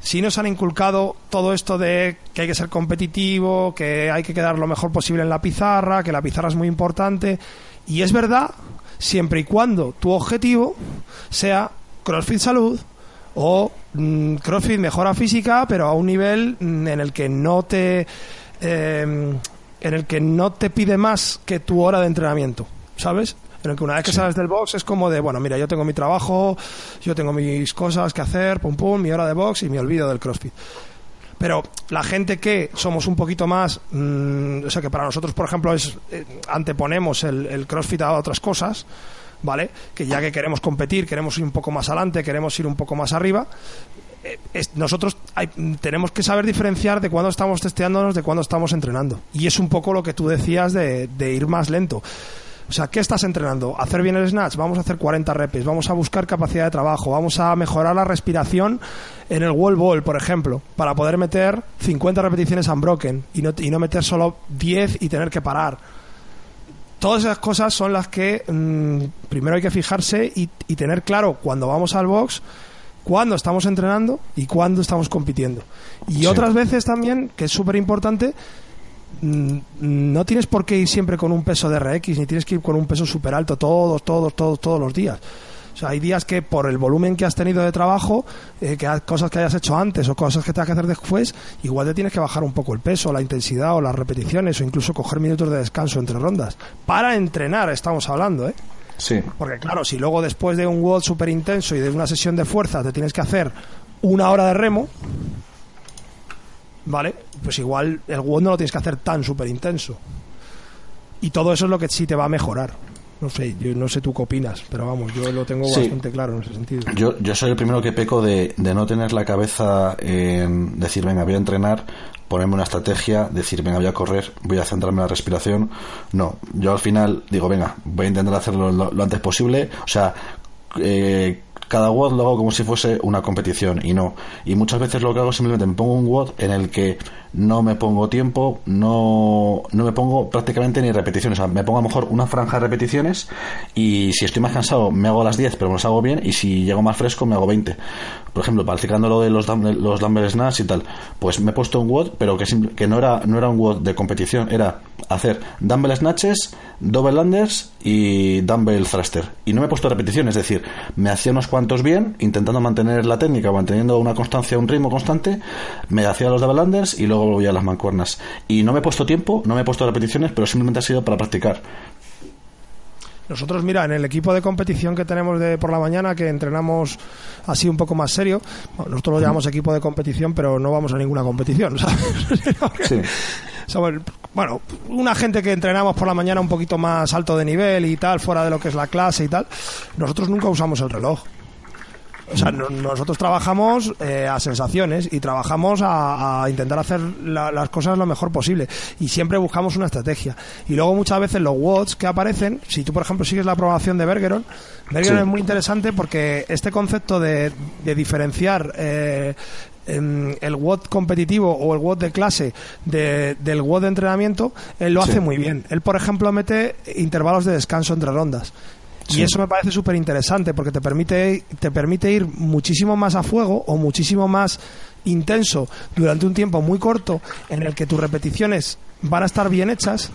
si nos han inculcado todo esto de que hay que ser competitivo, que hay que quedar lo mejor posible en la pizarra, que la pizarra es muy importante, y es verdad, siempre y cuando tu objetivo sea CrossFit salud o mm, CrossFit mejora física, pero a un nivel mm, en el que no te em, en el que no te pide más que tu hora de entrenamiento, ¿sabes? Pero que una vez que sales del box es como de, bueno, mira, yo tengo mi trabajo, yo tengo mis cosas que hacer, pum pum, mi hora de box y me olvido del CrossFit. Pero la gente que somos un poquito más, mm, o sea, que para nosotros, por ejemplo, es eh, anteponemos el, CrossFit a otras cosas, ¿vale? Que ya que queremos competir, queremos ir un poco más adelante, queremos ir un poco más arriba, eh, nosotros tenemos que saber diferenciar de cuándo estamos testeándonos, de cuándo estamos entrenando. Y es un poco lo que tú decías de ir más lento. O sea, ¿qué estás entrenando? ¿Hacer bien el snatch? Vamos a hacer 40 reps. Vamos a buscar capacidad de trabajo. Vamos a mejorar la respiración en el wall ball, por ejemplo, para poder meter 50 repeticiones unbroken y no, y no meter solo 10 y tener que parar. Todas esas cosas son las que mm, primero hay que fijarse y, tener claro cuando vamos al box cuándo estamos entrenando y cuándo estamos compitiendo. Y otras veces también, que es súper importante, no tienes por qué ir siempre con un peso de RX, ni tienes que ir con un peso súper alto todos, todos, todos, todos los días. O sea, hay días que por el volumen que has tenido de trabajo, eh, que cosas que hayas hecho antes o cosas que tengas que hacer después, igual te tienes que bajar un poco el peso, la intensidad o las repeticiones o incluso coger minutos de descanso entre rondas. Para entrenar estamos hablando, ¿eh? Sí. Porque claro, si luego después de un WOD súper intenso y de una sesión de fuerza te tienes que hacer una hora de remo, ¿vale? Pues igual el WOD no lo tienes que hacer tan súper intenso. Y todo eso es lo que sí te va a mejorar. No sé, yo no sé tú qué opinas, pero vamos, yo lo tengo bastante claro en ese sentido. Yo, yo soy el primero que peco de, de no tener la cabeza en decir, venga, voy a entrenar, ponerme una estrategia, decir, venga, voy a correr, voy a centrarme en la respiración. No, yo al final digo, venga, voy a intentar hacerlo lo, lo antes posible. O sea, eh, cada WOD lo hago como si fuese una competición y no. Y muchas veces lo que hago es simplemente me pongo un WOD en el que no me pongo tiempo, no, no me pongo prácticamente ni repeticiones. O sea, me pongo a lo mejor una franja de repeticiones y si estoy más cansado me hago las 10, pero me las hago bien y si llego más fresco me hago 20. Por ejemplo, practicando lo de los, los dumbbell snatch y tal, pues me he puesto un WOD, pero que, que no, era, no era un WOD de competición, era hacer dumbbell snatches, double unders y dumbbell thruster. Y no me he puesto repeticiones, es decir, me hacía unos cuantos bien, intentando mantener la técnica, manteniendo una constancia, un ritmo constante, me hacía los double unders y luego volví a las mancuernas. Y no me he puesto tiempo, no me he puesto repeticiones, pero simplemente ha sido para practicar. Nosotros, mira, en el equipo de competición que tenemos de por la mañana, que entrenamos así un poco más serio, nosotros lo llamamos equipo de competición, pero no vamos a ninguna competición, bueno, una gente que entrenamos por la mañana un poquito más alto de nivel y tal, fuera de lo que es la clase y tal, nosotros nunca usamos el reloj. O sea, nosotros trabajamos eh, a sensaciones y trabajamos a, intentar hacer las cosas lo mejor posible y siempre buscamos una estrategia. Y luego muchas veces los WODs que aparecen, si tú por ejemplo sigues la aprobación de Bergeron, Bergeron es muy interesante porque este concepto de, diferenciar eh, el WOD competitivo o el WOD de clase del WOD de entrenamiento, él lo hace muy bien. Él, por ejemplo, mete intervalos de descanso entre rondas. Y eso me parece súper interesante porque te permite, te permite ir muchísimo más a fuego o muchísimo más intenso durante un tiempo muy corto en el que tus repeticiones van a estar bien hechas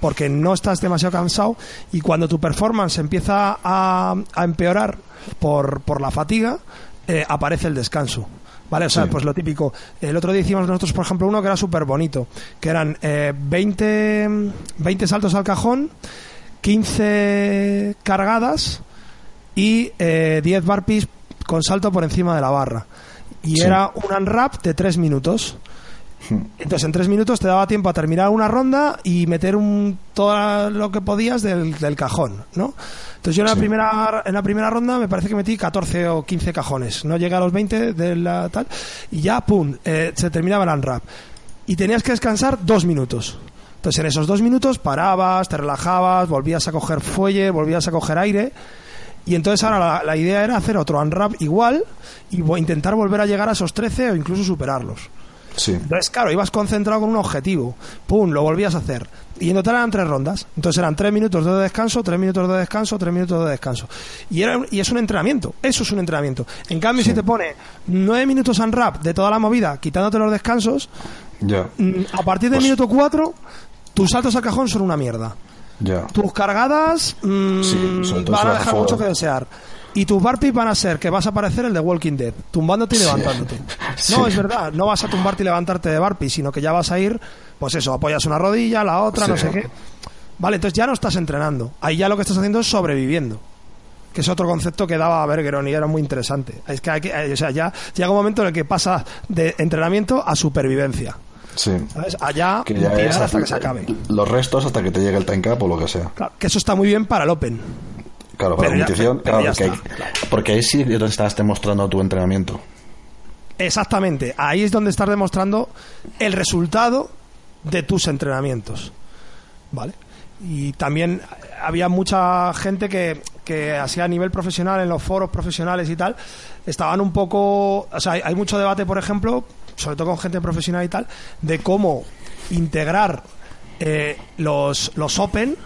porque no estás demasiado cansado y cuando tu performance empieza a, empeorar por, por la fatiga, eh, aparece el descanso. ¿Vale? O sea, pues lo típico. El otro día hicimos nosotros, por ejemplo, uno que era súper bonito, que eran eh, 20, 20 saltos al cajón 15 cargadas y 10 eh, barpees con salto por encima de la barra. y Sí. era un unwrap de tres minutos. Entonces en tres minutos te daba tiempo a terminar una ronda y meter un, todo lo que podías del, del cajón, ¿no? Entonces yo en la, Sí. primera, en la primera ronda me parece que metí 14 o 15 cajones. No llegué a los 20 de la tal. Y ya, pum, eh, se terminaba el unwrap. Y tenías que descansar dos minutos. Entonces en esos dos minutos parabas, te relajabas, volvías a coger fuelle, volvías a coger aire. Y entonces ahora la, la idea era hacer otro unwrap igual y intentar volver a llegar a esos 13 o incluso superarlos. Sí. Entonces, claro, ibas concentrado con un objetivo. Pum, lo volvías a hacer. Y en total eran tres rondas. Entonces eran tres minutos de descanso, tres minutos de descanso, tres minutos de descanso. Y, era, y es un entrenamiento. Eso es un entrenamiento. En cambio, si te pone nueve minutos unwrap de toda la movida, quitándote los descansos, Ya. mm, a partir del Pues- minuto cuatro, tus saltos al cajón son una mierda. Ya. Tus cargadas mm, Sí, todo van a dejar mucho que desear. Y tus burpees van a ser que vas a parecer el de Walking Dead, tumbándote y levantándote. Sí. No, es verdad, no vas a tumbarte y levantarte de burpees, sino que ya vas a ir, pues eso, apoyas una rodilla, la otra, no sé qué. Vale, entonces ya no estás entrenando. Ahí ya lo que estás haciendo es sobreviviendo. Que es otro concepto que daba Bergeron y era muy interesante. Es que, hay que eh, o sea, ya llega un momento en el que pasa de entrenamiento a supervivencia. Sí. ¿Sabes? Allá Que ya es hasta que se acabe. los restos hasta que te llegue el time cap o lo que sea. Claro, que eso está muy bien para el Open. Claro, para Pero la ya- competición, pero claro, ya porque, está, hay- porque ahí sí donde estás demostrando tu entrenamiento. Exactamente, ahí es donde estás demostrando el resultado de tus entrenamientos. ¿Vale? Y también había mucha gente que, que así a nivel profesional, en los foros profesionales y tal, estaban un poco. O sea, hay, hay mucho debate, por ejemplo, sobre todo con gente profesional y tal, de cómo integrar eh, los, los Open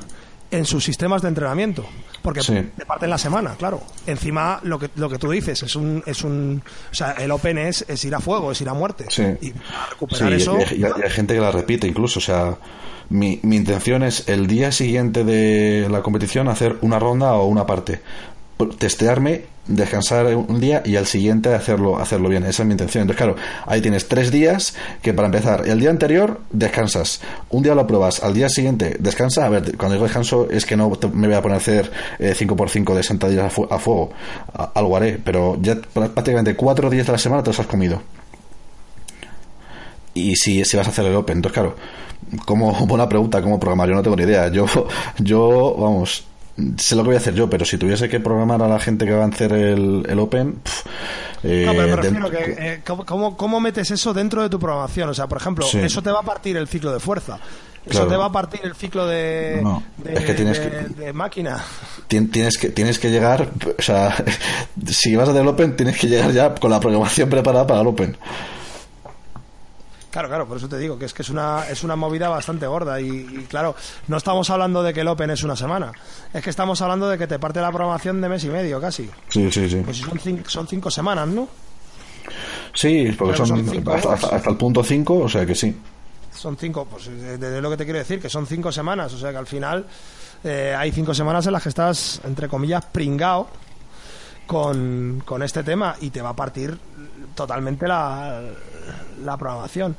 en sus sistemas de entrenamiento. Porque Sí. te parten la semana, claro. Encima, lo que, lo que tú dices, es un, es un. O sea, el Open es, es ir a fuego, es ir a muerte. Sí. Y para recuperar eso. y hay, y hay gente que la repite incluso. O sea, mi, mi intención es el día siguiente de la competición hacer una ronda o una parte. Testearme, descansar un día y al siguiente hacerlo, hacerlo bien. Esa es mi intención. Entonces, claro, ahí tienes tres días que para empezar, el día anterior descansas, un día lo pruebas, al día siguiente descansa. A ver, cuando digo descanso es que no me voy a poner a hacer eh, 5x5 de sentadillas a, fu- a fuego. A- algo haré, pero ya pr- prácticamente cuatro días de la semana te los has comido y si, si vas a hacer el Open. Entonces, claro, como buena pregunta, ¿cómo programar? Yo no tengo ni idea. Yo, yo vamos, sé lo que voy a hacer yo, pero si tuviese que programar a la gente que va a hacer el, el Open, eh, No, pero me de- refiero que, eh, ¿cómo- ¿cómo, metes eso dentro de tu programación? O sea, por ejemplo, Sí. eso te va a partir el ciclo de fuerza. Eso Claro. te va a partir el ciclo de, No, de, es que tienes de- que- de máquina. tien- tienes que tienes que llegar, o sea, si vas a hacer el Open, tienes que llegar ya con la programación preparada para el Open. Claro, claro, por eso te digo que es que es una, es una movida bastante gorda y, y, claro, no estamos hablando de que el Open es una semana, es que estamos hablando de que te parte la programación de mes y medio casi. Sí, sí, sí. Pues si son, cinco, son cinco semanas, ¿no? Sí, porque son son cinco hasta, hasta- hasta el punto 5, o sea que sí. Son cinco, pues de, de lo que te quiero decir, que son cinco semanas, o sea que al final eh, hay cinco semanas en las que estás, entre comillas, pringao con, con este tema y te va a partir totalmente la, la programación.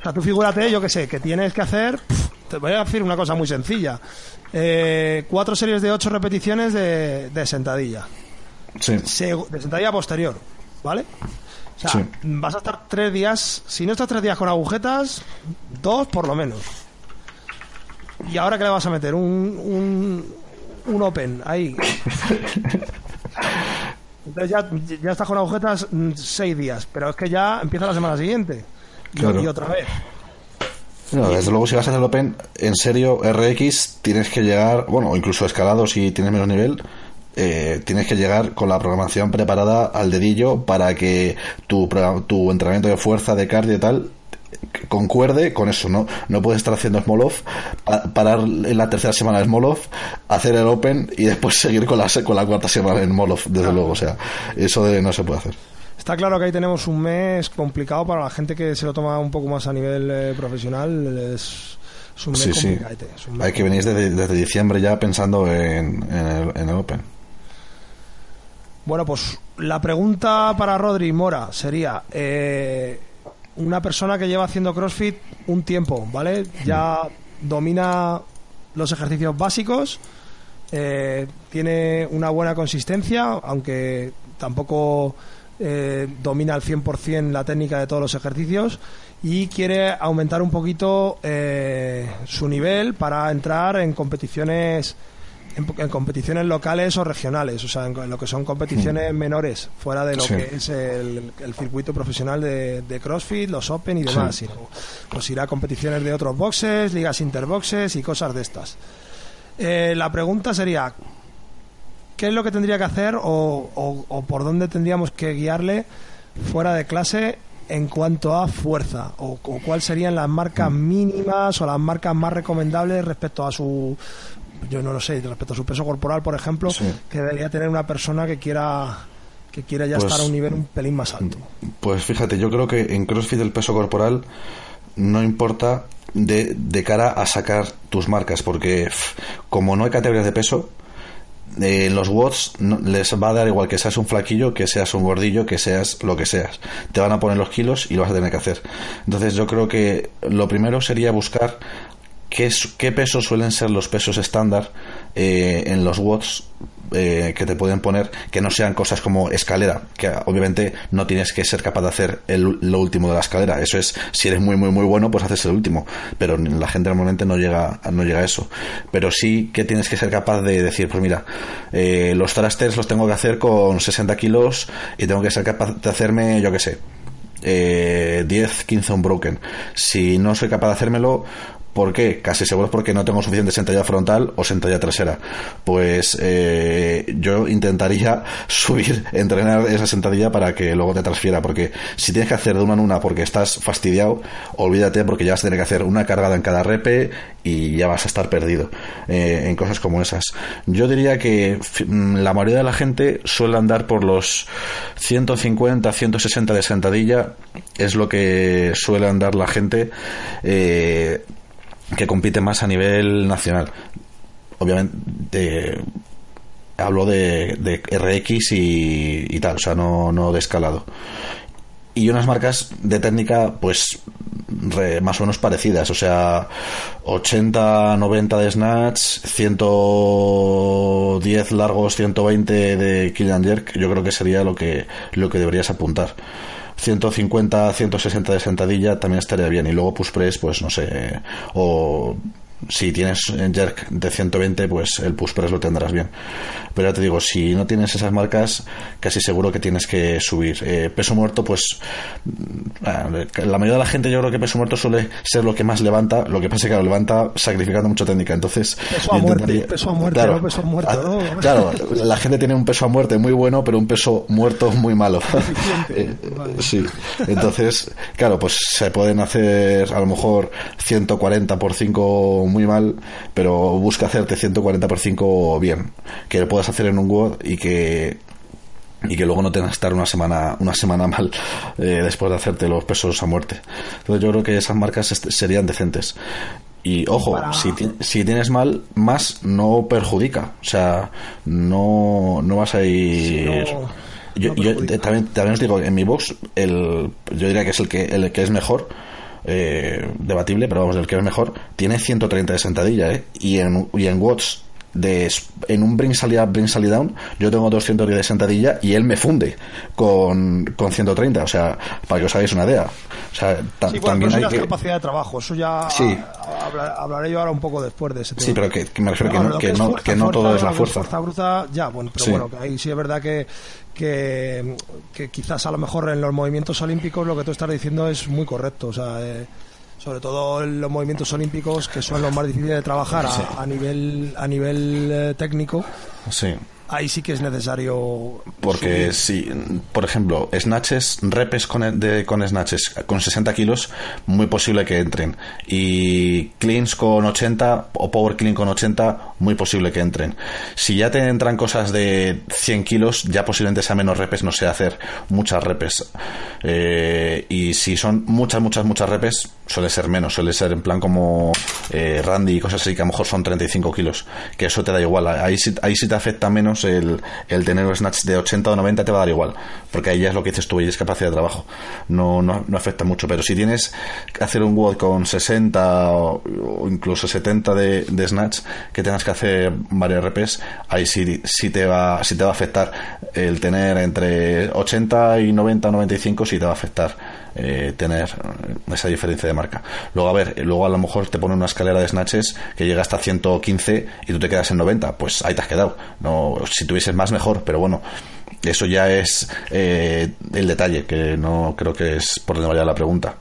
O sea, tú figúrate, yo que sé, que tienes que hacer, te voy a decir una cosa muy sencilla, eh, cuatro series de ocho repeticiones de, de sentadilla, Sí, de sentadilla posterior, ¿vale? O sea, Sí. vas a estar tres días, si no estás tres días con agujetas, dos por lo menos. ¿Y ahora qué le vas a meter? Un, un, un open ahí. Entonces ya, ya estás con agujetas mm, seis días, pero es que ya empieza la semana siguiente. Y- Claro. Y otra vez. No, desde luego si vas a hacer el Open, en serio, RX tienes que llegar, bueno, incluso escalado si tienes menos nivel, eh, tienes que llegar con la programación preparada al dedillo para que tu, tu entrenamiento de fuerza, de cardio y tal, concuerde con eso, ¿no? No puedes estar haciendo small off, pa- parar en la tercera semana de small off, hacer el Open y después seguir con la, con la cuarta semana en small off, desde luego, o sea, eso de, no se puede hacer. Está claro que ahí tenemos un mes complicado para la gente que se lo toma un poco más a nivel eh, profesional. Es, es un mes Sí, sí. complicadete, es un mes Hay que venir desde, desde diciembre ya pensando en, en el, en el Open. Bueno, pues la pregunta para Rodri Mora sería: eh, una persona que lleva haciendo CrossFit un tiempo, ¿vale? Ya domina los ejercicios básicos, eh, tiene una buena consistencia, aunque tampoco eh, domina al 100% la técnica de todos los ejercicios y quiere aumentar un poquito eh, su nivel para entrar en competiciones en, competiciones locales o regionales, o sea, en, lo que son competiciones mm. menores, fuera de lo que es el, circuito profesional de, CrossFit, los Open y demás. pues irá a competiciones de otros boxes, ligas interboxes y cosas de estas. Eh, la pregunta sería, ¿qué es lo que tendría que hacer o, por dónde tendríamos que guiarle fuera de clase en cuanto a fuerza? O, o cuáles serían las marcas mm. mínimas o las marcas más recomendables respecto a su yo no lo sé, respecto a su peso corporal, por ejemplo, que debería tener una persona que quiera que quiera ya pues estar a un nivel un pelín más alto. Pues fíjate, yo creo que en CrossFit el peso corporal no importa de, de cara a sacar tus marcas, porque como no hay categorías de peso, eh, en los watts les va a dar igual que seas un flaquillo, que seas un gordillo, que seas lo que seas. Te van a poner los kilos y lo vas a tener que hacer. Entonces yo creo que lo primero sería buscar ¿Qué, pesos suelen ser los pesos estándar eh, en los watts eh, que te pueden poner que no sean cosas como escalera, que obviamente no tienes que ser capaz de hacer lo último de la escalera. Eso es, si eres muy, muy, muy bueno, pues haces el último. Pero la gente normalmente no llega, no llega a eso. Pero sí que tienes que ser capaz de decir, pues mira, eh, los thrusters los tengo que hacer con 60 kilos y tengo que ser capaz de hacerme, yo qué sé, 10, 15 unbroken. Si no soy capaz de hacérmelo, ¿Por qué? Casi seguro es porque no tengo suficiente sentadilla frontal o sentadilla trasera. Pues eh, yo intentaría subir, entrenar esa sentadilla para que luego te transfiera. Porque si tienes que hacer de una en una porque estás fastidiado, olvídate porque ya vas a tener que hacer una cargada en cada repe y ya vas a estar perdido eh, en cosas como esas. Yo diría que mm, la mayoría de la gente suele andar por los 150, 160 de sentadilla. Es lo que suele andar la gente. Eh, que compite más a nivel nacional. Obviamente hablo de, de RX y, tal, o sea, no, no de escalado. Y unas marcas de técnica, pues más o menos parecidas, o sea, 80, 90 de snatch, 110 largos, 120 de Killian Jerk, yo creo que sería lo que, lo que deberías apuntar. 150, 160 de sentadilla también estaría bien. Y luego push press, pues no sé, o si tienes jerk de 120, pues el push press lo tendrás bien. Pero ya te digo, si no tienes esas marcas, casi seguro que tienes que subir. Eh, peso muerto, pues mm, la mayoría de la gente yo creo que peso muerto suele ser lo que más levanta, lo que pasa es que lo levanta sacrificando mucha técnica. Entonces, peso a muerte, peso a muerte, claro, peso a muerto, ah, Claro, la gente tiene un peso a muerte muy bueno, pero un peso muerto muy malo. Eh, sí, entonces, claro, pues se pueden hacer a lo mejor 140 por 5 muy mal, pero busca hacerte 140 por 5 bien, que lo puedas hacer en un Word y que y que luego no tengas que estar una semana una semana mal eh, después de hacerte los pesos a muerte. Entonces yo creo que esas marcas serían decentes. Y ojo, si, si tienes mal, más no perjudica. O sea, no, no vas a ir... yo, también, también os digo, en mi box, el, yo diría que es el que, el que es mejor, eh, debatible, pero vamos, el que es mejor, tiene 130 de sentadilla, ¿eh? Y en, y en watts de, en un bring salida bring salida down yo tengo 210 de sentadilla y él me funde con, con 130 o sea para que os hagáis una idea o sea también hay que... capacidad de trabajo eso ya sí. hablaré yo ahora un poco después de ese tema sí pero que, me refiero que, no, que, no, que no todo es la fuerza fuerza bruta ya bueno pero bueno que ahí sí es verdad que que, quizás a lo mejor en los movimientos olímpicos lo que tú estás diciendo es muy correcto. O sea, eh, sobre todo en los movimientos olímpicos que son los más difíciles de trabajar a, nivel a nivel eh, técnico. Sí ahí sí que es necesario. Porque si, por ejemplo, snatches, repes con, de, con snatches con 60 kilos, muy posible que entren. Y cleans con 80 o power clean con 80, muy posible que entren. Si ya te entran cosas de 100 kilos, ya posiblemente sea menos repes, no sé hacer muchas repes. Eh, y si son muchas, muchas, muchas repes, suele ser menos, suele ser en plan como eh, Randy y cosas así que a lo mejor son 35 kilos, que eso te da igual. Ahí, ahí sí te afecta menos el, el tener un snatch de 80 o 90 te va a dar igual, porque ahí ya es lo que dices tú, y es capacidad de trabajo, no, no, no afecta mucho, pero si tienes que hacer un WOD con 60 o, incluso 70 de, de, snatch, que tengas que hacer varios RPs, ahí sí, sí, te va, sí te va a afectar el tener entre 80 y 90 o 95, sí te va a afectar eh, tener esa diferencia de marca. Luego, a ver, luego a lo mejor te pone una escalera de snatches que llega hasta 115 y tú te quedas en 90, pues ahí te has quedado. No, si tuvieses más, mejor, pero bueno, eso ya es eh, el detalle, que no creo que es por donde vaya la pregunta.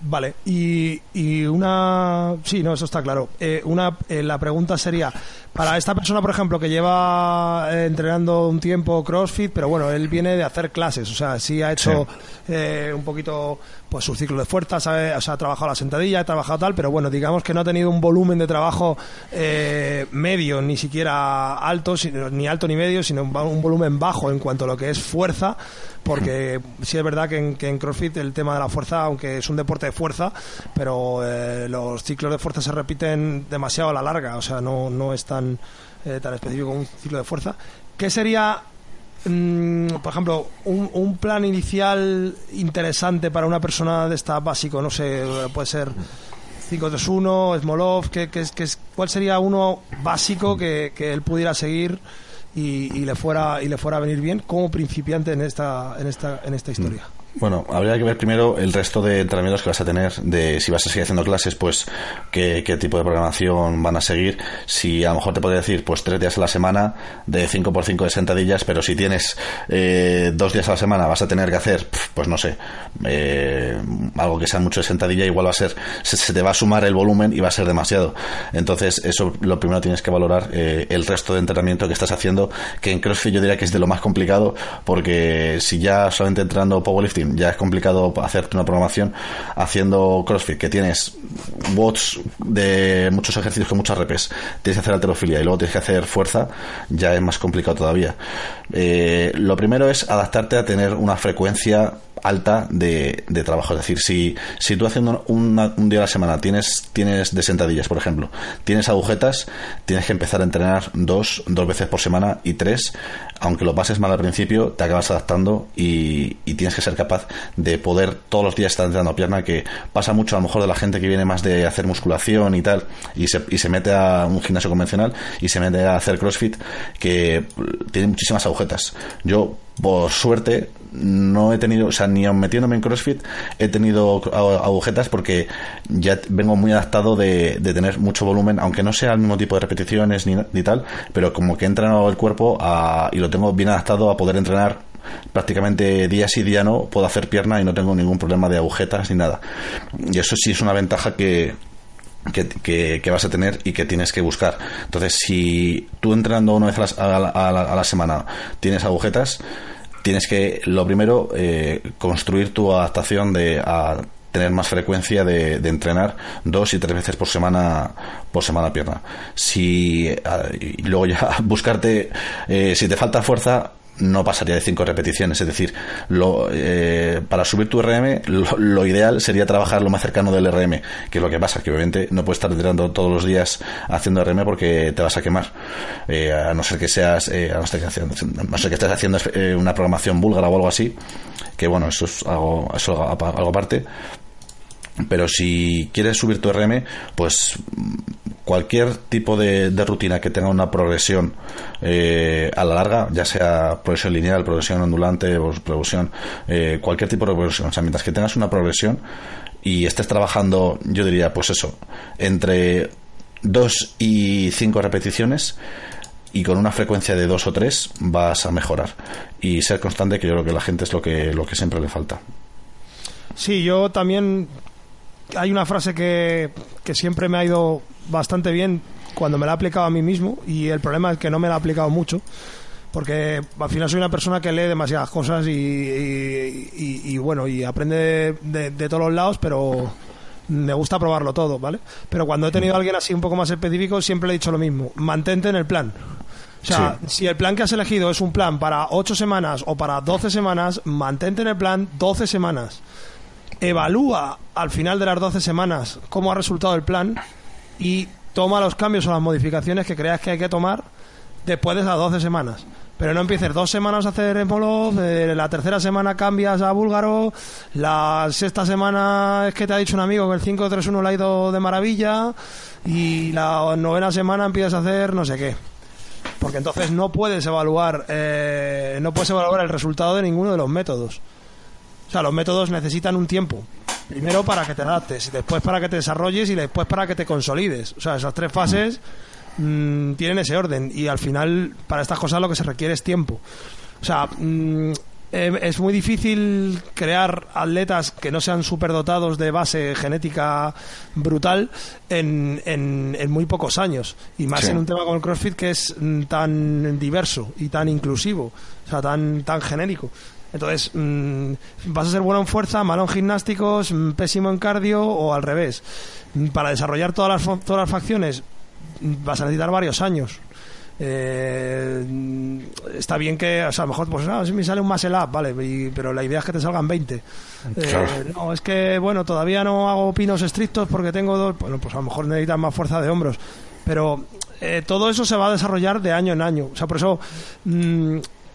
Vale, y, y, una... Sí, no, eso está claro. Eh, una, eh, la pregunta sería, para esta persona, por ejemplo, que lleva eh, entrenando un tiempo CrossFit, pero bueno, él viene de hacer clases, o sea, sí ha hecho eh, un poquito pues su ciclo de fuerza, sabe, o sea, ha trabajado la sentadilla, ha trabajado tal, pero bueno, digamos que no ha tenido un volumen de trabajo eh, medio, ni siquiera alto, ni alto ni medio, sino un volumen bajo en cuanto a lo que es fuerza, porque sí es verdad que en, que en, CrossFit el tema de la fuerza, aunque es un deporte de fuerza, pero eh, los ciclos de fuerza se repiten demasiado a la larga, o sea, no, no es tan, eh, tan específico un ciclo de fuerza. ¿Qué sería Mm, por ejemplo, un, plan inicial interesante para una persona de esta básico, no sé, puede ser 531, Smolov, ¿qué, qué, qué, ¿cuál sería uno básico que, que él pudiera seguir y, y, le fuera y le fuera a venir bien como principiante en esta en esta en esta historia? Bueno, habría que ver primero el resto de entrenamientos que vas a tener, de si vas a seguir haciendo clases, pues qué, tipo de programación van a seguir. Si a lo mejor te podría decir, pues tres días a la semana de 5x5 de sentadillas, pero si tienes eh, dos días a la semana vas a tener que hacer, pues no sé, eh, algo que sea mucho de sentadilla, igual va a ser, se, te va a sumar el volumen y va a ser demasiado. Entonces, eso lo primero tienes que valorar eh, el resto de entrenamiento que estás haciendo, que en CrossFit yo diría que es de lo más complicado, porque si ya solamente entrenando powerlifting ya es complicado hacerte una programación haciendo CrossFit, que tienes bots de muchos ejercicios con muchas repes, tienes que hacer alterofilia y luego tienes que hacer fuerza, ya es más complicado todavía. Eh, lo primero es adaptarte a tener una frecuencia alta de, de, trabajo. Es decir, si, si tú haciendo un día a la semana tienes, tienes de sentadillas, por ejemplo, tienes agujetas, tienes que empezar a entrenar dos, dos veces por semana y tres, aunque lo pases mal al principio, te acabas adaptando y, y tienes que ser capaz de poder todos los días estar entrenando pierna, que pasa mucho a lo mejor de la gente que viene más de hacer musculación y tal, y se, y se mete a un gimnasio convencional y se mete a hacer CrossFit, que tiene muchísimas agujetas. Yo, por suerte, no he tenido, o sea, ni metiéndome en CrossFit he tenido agujetas porque ya vengo muy adaptado de, tener mucho volumen, aunque no sea el mismo tipo de repeticiones ni, ni tal, pero como que he entrenado el cuerpo y lo tengo bien adaptado a poder entrenar prácticamente día sí día no puedo hacer pierna y no tengo ningún problema de agujetas ni nada. Y eso sí es una ventaja que, que, vas a tener y que tienes que buscar. Entonces, si tú entrenando una vez a la, a la semana tienes agujetas, tienes que, lo primero, eh, construir tu adaptación de a tener más frecuencia de, entrenar dos y tres veces por semana por semana pierna si y luego ya buscarte eh, si te falta fuerza no pasaría de cinco repeticiones. Es decir, lo, eh, para subir tu RM, lo, ideal sería trabajar lo más cercano del RM, que es lo que pasa, que obviamente no puedes estar entrenando todos los días haciendo RM porque te vas a quemar. Eh, a no ser que seas, eh, a no ser que, no ser que estés haciendo una programación búlgara o algo así, que bueno, eso es algo, eso algo aparte. Pero si quieres subir tu RM, pues cualquier tipo de, rutina que tenga una progresión eh, a la larga, ya sea progresión lineal, progresión ondulante progresión, eh, cualquier tipo de progresión, o sea, mientras que tengas una progresión y estés trabajando, yo diría, pues eso, entre dos y cinco repeticiones y con una frecuencia de dos o tres vas a mejorar. Y ser constante que yo creo que la gente es lo que lo que siempre le falta. Sí yo también hay una frase que, que siempre me ha ido bastante bien cuando me la he aplicado a mí mismo y el problema es que no me la he aplicado mucho porque al final soy una persona que lee demasiadas cosas y, y, bueno y aprende de, de, todos los lados pero me gusta probarlo todo vale pero cuando he tenido a alguien así un poco más específico siempre le he dicho lo mismo mantente en el plan. O sea, si el plan que has elegido es un plan para 8 semanas o para 12 semanas, mantente en el plan 12 semanas evalúa al final de las 12 semanas cómo ha resultado el plan y toma los cambios o las modificaciones que creas que hay que tomar después de esas 12 semanas. Pero no empieces dos semanas a hacer Molov, eh, la tercera semana cambias a búlgaro, la sexta semana es que te ha dicho un amigo que el 5-3-1 le ha ido de maravilla y la novena semana empiezas a hacer no sé qué. Porque entonces no puedes evaluar, eh, no puedes evaluar el resultado de ninguno de los métodos. O sea, los métodos necesitan un tiempo. Primero para que te adaptes, y después para que te desarrolles y después para que te consolides. O sea, esas tres fases mm, tienen ese orden y al final para estas cosas lo que se requiere es tiempo. O sea, mm, eh, es muy difícil crear atletas que no sean superdotados de base genética brutal en, en, muy pocos años. Y más en un tema como el CrossFit que es mm, tan diverso y tan inclusivo, o sea, tan, tan genérico. Entonces, mm, vas a ser bueno en fuerza, malo en gimnásticos, mm, pésimo en cardio o al revés. Mm, para desarrollar todas las, todas las facciones vas a necesitar varios años. Eh, está bien que, o sea, a lo mejor, pues no, si me sale un muscle up, vale, pero la idea es que te salgan 20. Eh, no, es que, bueno, todavía no hago pinos estrictos porque tengo dos, bueno, pues a lo mejor necesitas más fuerza de hombros. Pero eh, todo eso se va a desarrollar de año en año. O sea, por eso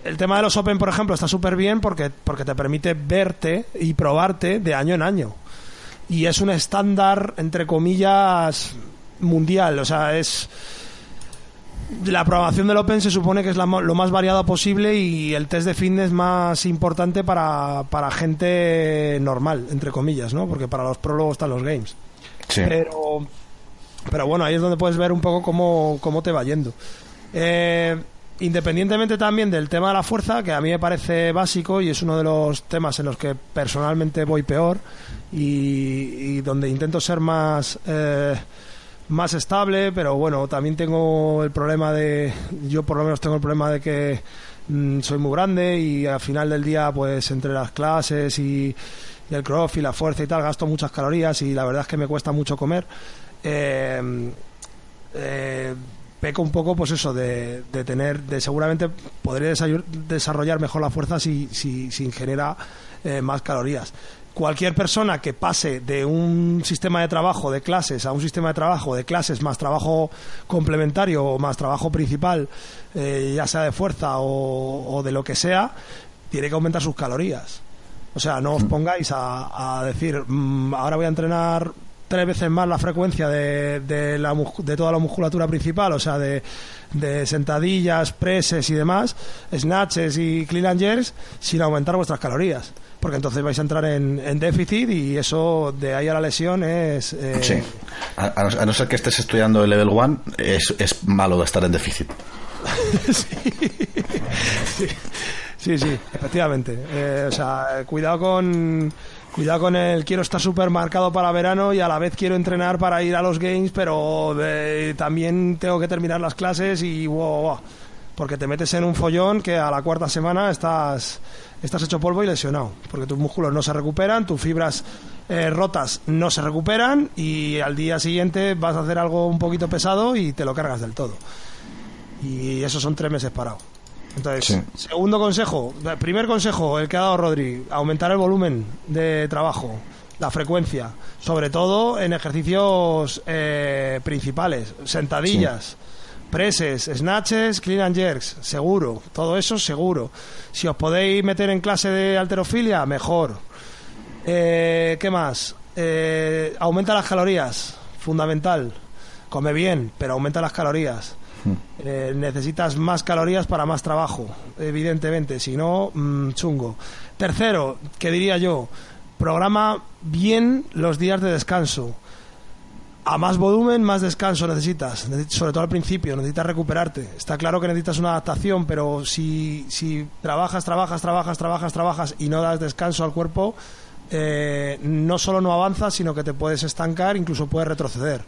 el tema de los Open, por ejemplo, está súper bien porque, porque te permite verte y probarte de año en año. Y es un estándar, entre comillas, mundial. O sea, es. La programación del Open se supone que es lo más variada posible y el test de fitness más importante para, para gente normal, entre comillas, ¿no? Porque para los prólogos están los games. Pero, pero bueno, ahí es donde puedes ver un poco cómo, cómo te va yendo. Eh, Independientemente también del tema de la fuerza, que a mí me parece básico y es uno de los temas en los que personalmente voy peor y, donde intento ser más eh, más estable, pero bueno, también tengo el problema de, yo por lo menos tengo el problema de que mm, soy muy grande y al final del día, pues entre las clases y, el cross y la fuerza y tal, gasto muchas calorías y la verdad es que me cuesta mucho comer. eh, eh peco un poco, pues eso, de, de tener, de seguramente podría desarrollar mejor la fuerza si, si, si ingeniera eh, más calorías. Cualquier persona que pase de un sistema de trabajo de clases a un sistema de trabajo de clases más trabajo complementario o más trabajo principal, eh, ya sea de fuerza o, de lo que sea, tiene que aumentar sus calorías. O sea, no os mm. pongáis a, a decir, mm, ahora voy a entrenar tres veces más la frecuencia de, de, la, de toda la musculatura principal, o sea, de, de sentadillas, preses y demás, snatches y clean and jerks, sin aumentar vuestras calorías. Porque entonces vais a entrar en, en déficit y eso de ahí a la lesión es... Eh, sí. A, no ser que estés estudiando el level 1, es, es malo de estar en déficit. sí. sí. sí, efectivamente. Eh, o sea, cuidado con cuidado con el quiero estar súper marcado para verano y a la vez quiero entrenar para ir a los games, pero eh, también tengo que terminar las clases y wow, porque te metes en un follón que a la cuarta semana estás, estás hecho polvo y lesionado, porque tus músculos no se recuperan, tus fibras eh, rotas no se recuperan y al día siguiente vas a hacer algo un poquito pesado y te lo cargas del todo. Y esos son tres meses parados. Entonces, segundo consejo, primer consejo, el que ha dado Rodri, aumentar el volumen de trabajo, la frecuencia, sobre todo en ejercicios eh, principales, sentadillas, preses, snatches, clean and jerks, seguro, todo eso seguro. Si os podéis meter en clase de alterofilia, mejor. Eh, ¿Qué más? Eh, aumenta las calorías, fundamental. Come bien, pero aumenta las calorías. Eh, necesitas más calorías para más trabajo, evidentemente, si no, mm, chungo. Tercero, que diría yo, programa bien los días de descanso. A más volumen, más descanso necesitas, sobre todo al principio, necesitas recuperarte. Está claro que necesitas una adaptación, pero si, si trabajas, trabajas, trabajas, trabajas, trabajas y no das descanso al cuerpo, eh, no solo no avanzas, sino que te puedes estancar, incluso puedes retroceder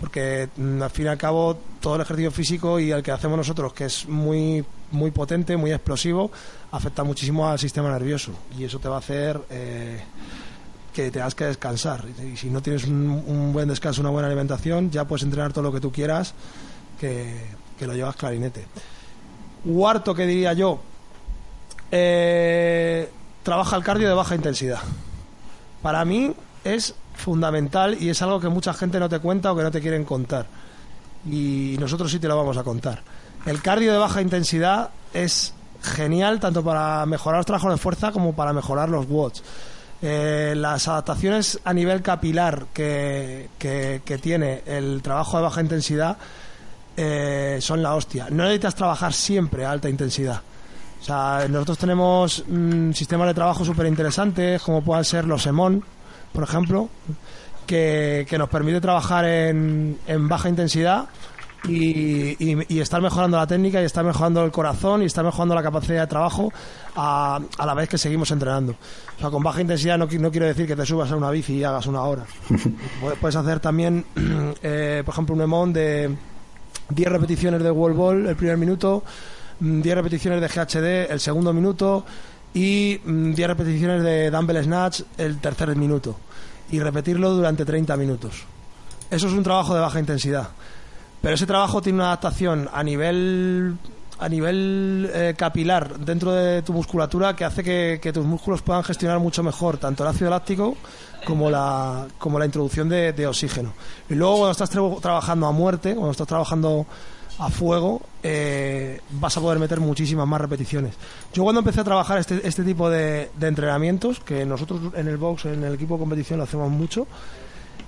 porque mm, al fin y al cabo todo el ejercicio físico y el que hacemos nosotros, que es muy, muy potente, muy explosivo, afecta muchísimo al sistema nervioso y eso te va a hacer eh, que tengas que descansar. Y si no tienes un, buen descanso, una buena alimentación, ya puedes entrenar todo lo que tú quieras, que, lo llevas clarinete. Cuarto que diría yo, eh, trabaja el cardio de baja intensidad. Para mí es fundamental y es algo que mucha gente no te cuenta o que no te quieren contar. Y nosotros sí te lo vamos a contar. El cardio de baja intensidad es genial tanto para mejorar los trabajos de fuerza como para mejorar los watts. Eh, las adaptaciones a nivel capilar que, que, tiene el trabajo de baja intensidad eh, son la hostia. No necesitas trabajar siempre a alta intensidad. O sea, nosotros tenemos un sistemas de trabajo súper interesantes, como puedan ser los EMON, por ejemplo, que, que nos permite trabajar en, en baja intensidad y, estar mejorando la técnica y estar mejorando el corazón y estar mejorando la capacidad de trabajo a, a la vez que seguimos entrenando. O sea, con baja intensidad no, no, quiero decir que te subas a una bici y hagas una hora. Puedes hacer también, eh, por ejemplo, un EMON de 10 repeticiones de wall ball el primer minuto, 10 mm, repeticiones de GHD el segundo minuto y 10 mm, repeticiones de dumbbell snatch el tercer minuto y repetirlo durante 30 minutos. Eso es un trabajo de baja intensidad. Pero ese trabajo tiene una adaptación a nivel a nivel eh, capilar dentro de tu musculatura que hace que, tus músculos puedan gestionar mucho mejor tanto el ácido láctico como la, como la introducción de, oxígeno. Y luego cuando estás trabajando a muerte, cuando estás trabajando a fuego, eh, vas a poder meter muchísimas más repeticiones. Yo cuando empecé a trabajar este, este tipo de, de entrenamientos, que nosotros en el box, en el equipo de competición lo hacemos mucho,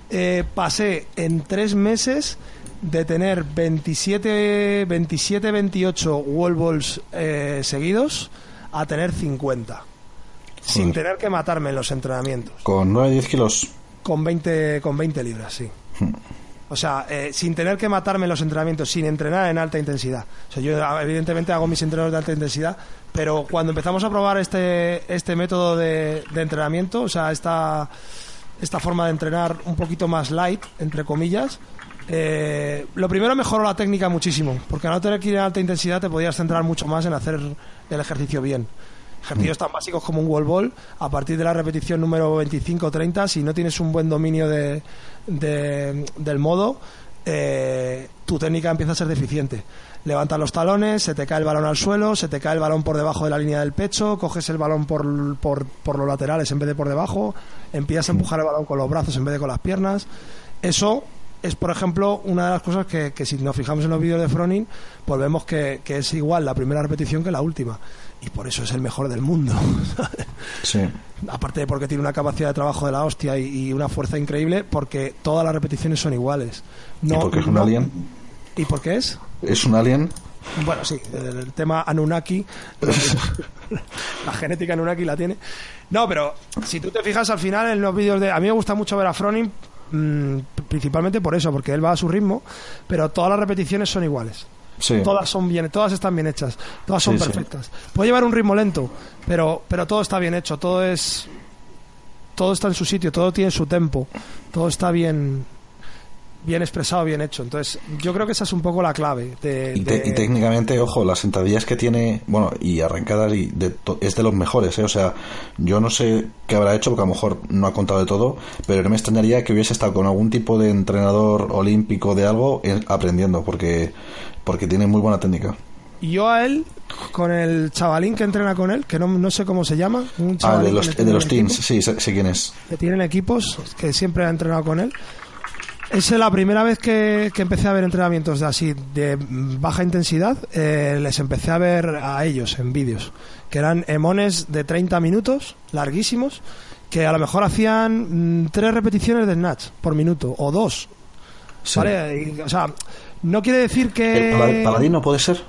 eh, pasé en tres meses de tener 27, 27 28 wall balls eh, seguidos a tener 50. Sin tener que matarme en los entrenamientos. ¿Con 9-10 kilos? Con 20, con 20 libras, sí. Hmm. O sea, eh, sin tener que matarme en los entrenamientos, sin entrenar en alta intensidad. O sea, yo evidentemente hago mis entrenos de alta intensidad, pero cuando empezamos a probar este, este método de, de entrenamiento, o sea, esta, esta forma de entrenar un poquito más light, entre comillas, eh, lo primero mejoró la técnica muchísimo, porque al no tener que ir a alta intensidad te podías centrar mucho más en hacer el ejercicio bien. Ejercicios tan básicos como un wall ball, a partir de la repetición número 25-30, si no tienes un buen dominio de, del modo, eh, tu técnica empieza a ser deficiente. Levantas los talones, se te cae el balón al suelo, se te cae el balón por debajo de la línea del pecho, coges el balón por, por, por los laterales en vez de por debajo, empiezas a empujar el balón con los brazos en vez de con las piernas. Eso es, por ejemplo, una de las cosas que, si nos fijamos en los vídeos de Froning, pues vemos que, es igual la primera repetición que la última. Y por eso es el mejor del mundo. sí. Aparte de porque tiene una capacidad de trabajo de la hostia y, una fuerza increíble, porque todas las repeticiones son iguales. No, ¿Y porque es un alien? ¿Y por qué es? ¿Es un alien? Bueno, sí, el tema Anunnaki, la genética Anunnaki la tiene. No, pero si tú te fijas al final en los vídeos de... A mí me gusta mucho ver a Froning Mm, principalmente por eso, porque él va a su ritmo, pero todas las repeticiones son iguales. Todas son bien, todas están bien hechas, todas son perfectas. Puede llevar un ritmo lento, pero pero todo está bien hecho, todo es todo está en su sitio, todo tiene su tempo, todo está bien bien expresado, bien hecho. Entonces, yo creo que esa es un poco la clave. De, y, técnicamente, ojo, las sentadillas que tiene, bueno, y arrancadas y es de los mejores, ¿eh? O sea, yo no sé qué habrá hecho, porque a lo mejor no ha contado de todo, pero no me extrañaría que hubiese estado con algún tipo de entrenador olímpico de algo eh, aprendiendo, porque, porque tiene muy buena técnica. Yo a él, con el chavalín que entrena con él, que no, no sé cómo se llama. Un ah, de los, de los teams, sí, sé, sé, quién es. Que tienen equipos, que siempre ha entrenado con él. Es la primera vez que, empecé a ver entrenamientos de así de baja intensidad. Eh, les empecé a ver a ellos en vídeos, que eran emones de 30 minutos, larguísimos, que a lo mejor hacían mm, tres repeticiones de snatch por minuto o dos. o sea, no quiere decir que. ¿El paladino puede ser?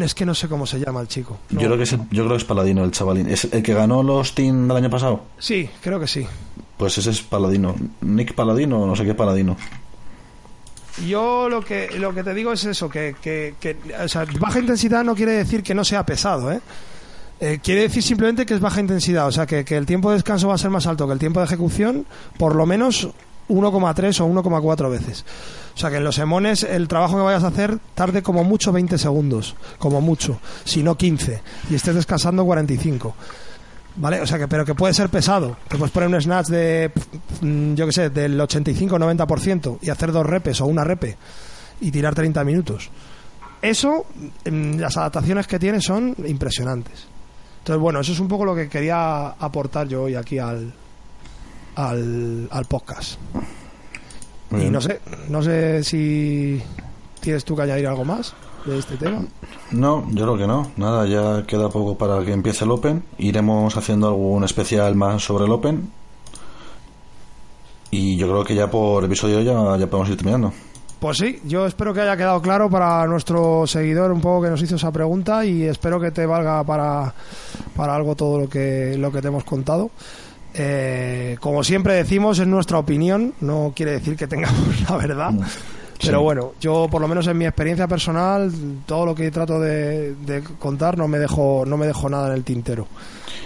Es que no sé cómo se llama el chico. Yo, creo que es yo creo que es Paladino el chavalín. ¿Es el que ganó los Team del año pasado? Sí, creo que sí. Pues ese es Paladino. Nick Paladino, no sé qué Paladino. Yo lo que lo que te digo es eso, que, que, baja intensidad no quiere decir que no sea pesado, ¿eh? ¿eh? quiere decir simplemente que es baja intensidad, o sea, que, que, el tiempo de descanso va a ser más alto que el tiempo de ejecución, por lo menos 1,3 o 1,4 veces. O sea que en los emones el trabajo que vayas a hacer tarde como mucho 20 segundos, como mucho, si no 15, y estés descansando 45. ¿Vale? O sea que, pero que puede ser pesado. Te puedes poner un snatch de, mm, yo que sé, del 85-90% y hacer dos repes o una repe y tirar 30 minutos. Eso, mm, las adaptaciones que tiene son impresionantes. Entonces, bueno, eso es un poco lo que quería aportar yo hoy aquí al, al, al podcast. Y no sé, no sé si ¿Tienes tú que añadir algo más de este tema? No, yo creo que no. Nada, ya queda poco para que empiece el Open. Iremos haciendo algún especial más sobre el Open. Y yo creo que ya por episodio ya, ya podemos ir terminando. Pues sí, yo espero que haya quedado claro para nuestro seguidor un poco que nos hizo esa pregunta y espero que te valga para, para algo todo lo que, lo que te hemos contado. Eh, como siempre decimos, es nuestra opinión, no quiere decir que tengamos la verdad. Mm. Pero Sí. bueno, yo por lo menos en mi experiencia personal, todo lo que trato de, de contar no me dejo no me dejo nada en el tintero.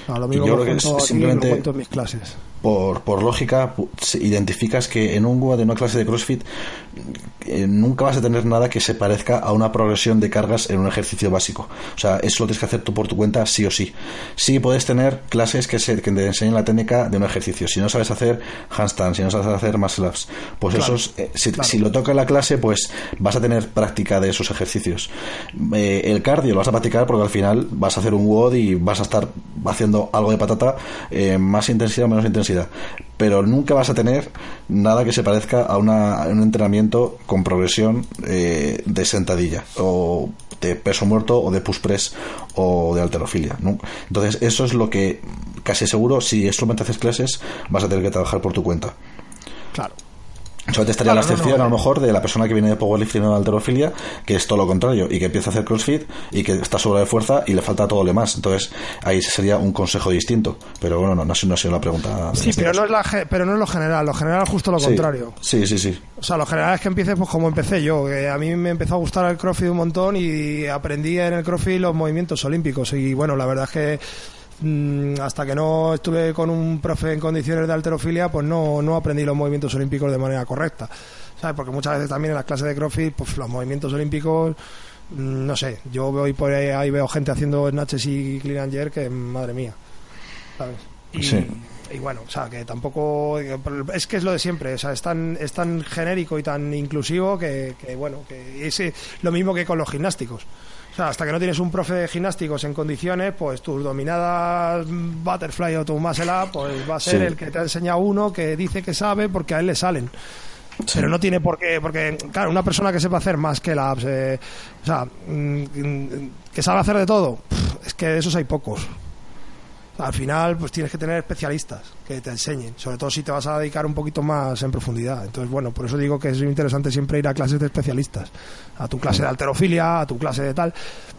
A lo mismo yo que cuento es aquí, simplemente- lo cuento en mis clases. Por, por lógica, identificas que en un WOD de una clase de CrossFit eh, nunca vas a tener nada que se parezca a una progresión de cargas en un ejercicio básico. O sea, eso lo tienes que hacer tú por tu cuenta, sí o sí. Sí puedes tener clases que, se, que te enseñen la técnica de un ejercicio. Si no sabes hacer handstand, si no sabes hacer muscle ups, pues Claro, esos, eh, si, claro. si lo toca en la clase, pues vas a tener práctica de esos ejercicios. Eh, el cardio lo vas a practicar porque al final vas a hacer un WOD y vas a estar haciendo algo de patata, eh, más intensidad o menos intensidad. Pero nunca vas a tener nada que se parezca a, una- un entrenamiento con progresión eh, de sentadilla o de peso muerto o de push press o de alterofilia. Entonces, eso es lo que casi seguro, si solamente haces clases, vas a tener que trabajar por tu cuenta. Claro. Solamente estaría Claro, la no, excepción no, a lo mejor de la persona que viene de powerlifting o de alterofilia, que es todo lo contrario, y que empieza a hacer crossfit y que está sobra de fuerza y le falta todo lo demás. Entonces, ahí sería un consejo distinto. Pero bueno, no, no, no ha sido la pregunta. Sí, pero no es la pero no es lo general, lo general es justo lo Sí. contrario. Sí, sí, sí. O sea, lo general es que empieces pues como empecé yo, que a mí me empezó a gustar el CrossFit un montón y aprendí en el CrossFit los movimientos olímpicos y bueno, la verdad es que hasta que no estuve con un profe en condiciones de alterofilia, pues no, no aprendí los movimientos olímpicos de manera correcta. ¿Sabes? Porque muchas veces también en las clases de CrossFit, pues los movimientos olímpicos, mm, no sé, yo voy por ahí, ahí veo gente haciendo snatches y clean and jerk que madre mía. ¿Sabes? Y, Sí. y bueno, o sea, que tampoco. Es que es lo de siempre, o sea, es tan, es tan genérico y tan inclusivo que, que, bueno, que es eh, lo mismo que con los gimnásticos. Hasta que no tienes un profe de gimnásticos en condiciones, pues tus dominadas butterfly o tu muscle up, pues va a ser Sí. el que te ha enseñado uno que dice que sabe porque a él le salen. Pero no tiene por qué, porque, claro, una persona que sepa hacer más que la o sea, mm, mm, que sabe hacer de todo, es que de esos hay pocos. Al final, pues tienes que tener especialistas que te enseñen, sobre todo si te vas a dedicar un poquito más en profundidad. Entonces, bueno, por eso digo que es interesante siempre ir a clases de especialistas, a tu clase de alterofilia, a tu clase de tal.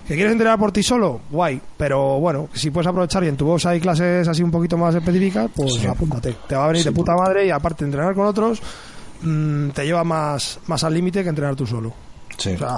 ¿Que quieres entrenar por ti solo? Guay, pero bueno, si puedes aprovechar y en tu box hay clases así un poquito más específicas, pues Sí. apúntate. Te va a venir Sí. de puta madre y aparte entrenar con otros, mm, te lleva más, más al límite que entrenar tú solo. Sí. O sea,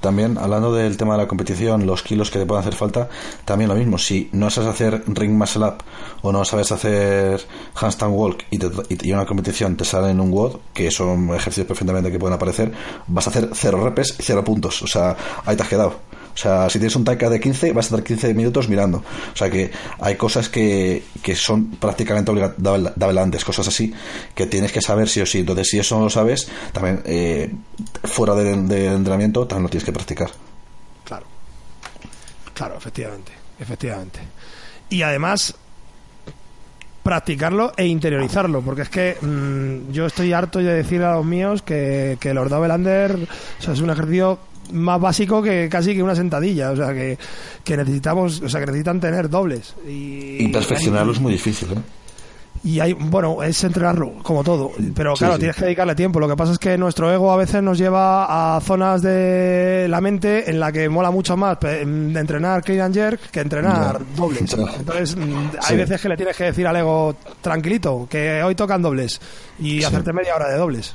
También, hablando del tema de la competición, los kilos que te pueden hacer falta, también lo mismo. Si no sabes hacer ring muscle up o no sabes hacer handstand walk y, te, y, una competición te sale en un WOD, que son ejercicios perfectamente que pueden aparecer, vas a hacer cero repes y cero puntos. O sea, ahí te has quedado. Sea, si tienes un taika de 15, vas a estar 15 minutos mirando. O sea que hay cosas que, que son prácticamente obligadas antes, cosas así, que tienes que saber sí o sí. Entonces, si eso no lo sabes, también eh, fuera del del entrenamiento, también lo tienes que practicar. Claro. Claro, efectivamente. Efectivamente. Y además, practicarlo e interiorizarlo, porque es que mm, yo estoy harto de decir a los míos que, que under o sea, es un ejercicio más básico que casi que una sentadilla, o sea, que, que necesitamos, o sea, que necesitan tener dobles. Y, Y perfeccionarlo es muy difícil, ¿eh? y hay, bueno, es entrenarlo, como todo. Pero claro, sí. tienes que dedicarle tiempo. Lo que pasa es que nuestro ego a veces nos lleva a zonas de la mente en la que mola mucho más de entrenar clean and jerk que entrenar dobles. Entonces, mm, hay Sí. veces que le tienes que decir al ego, tranquilito, que hoy tocan dobles. Y hacerte media hora de dobles.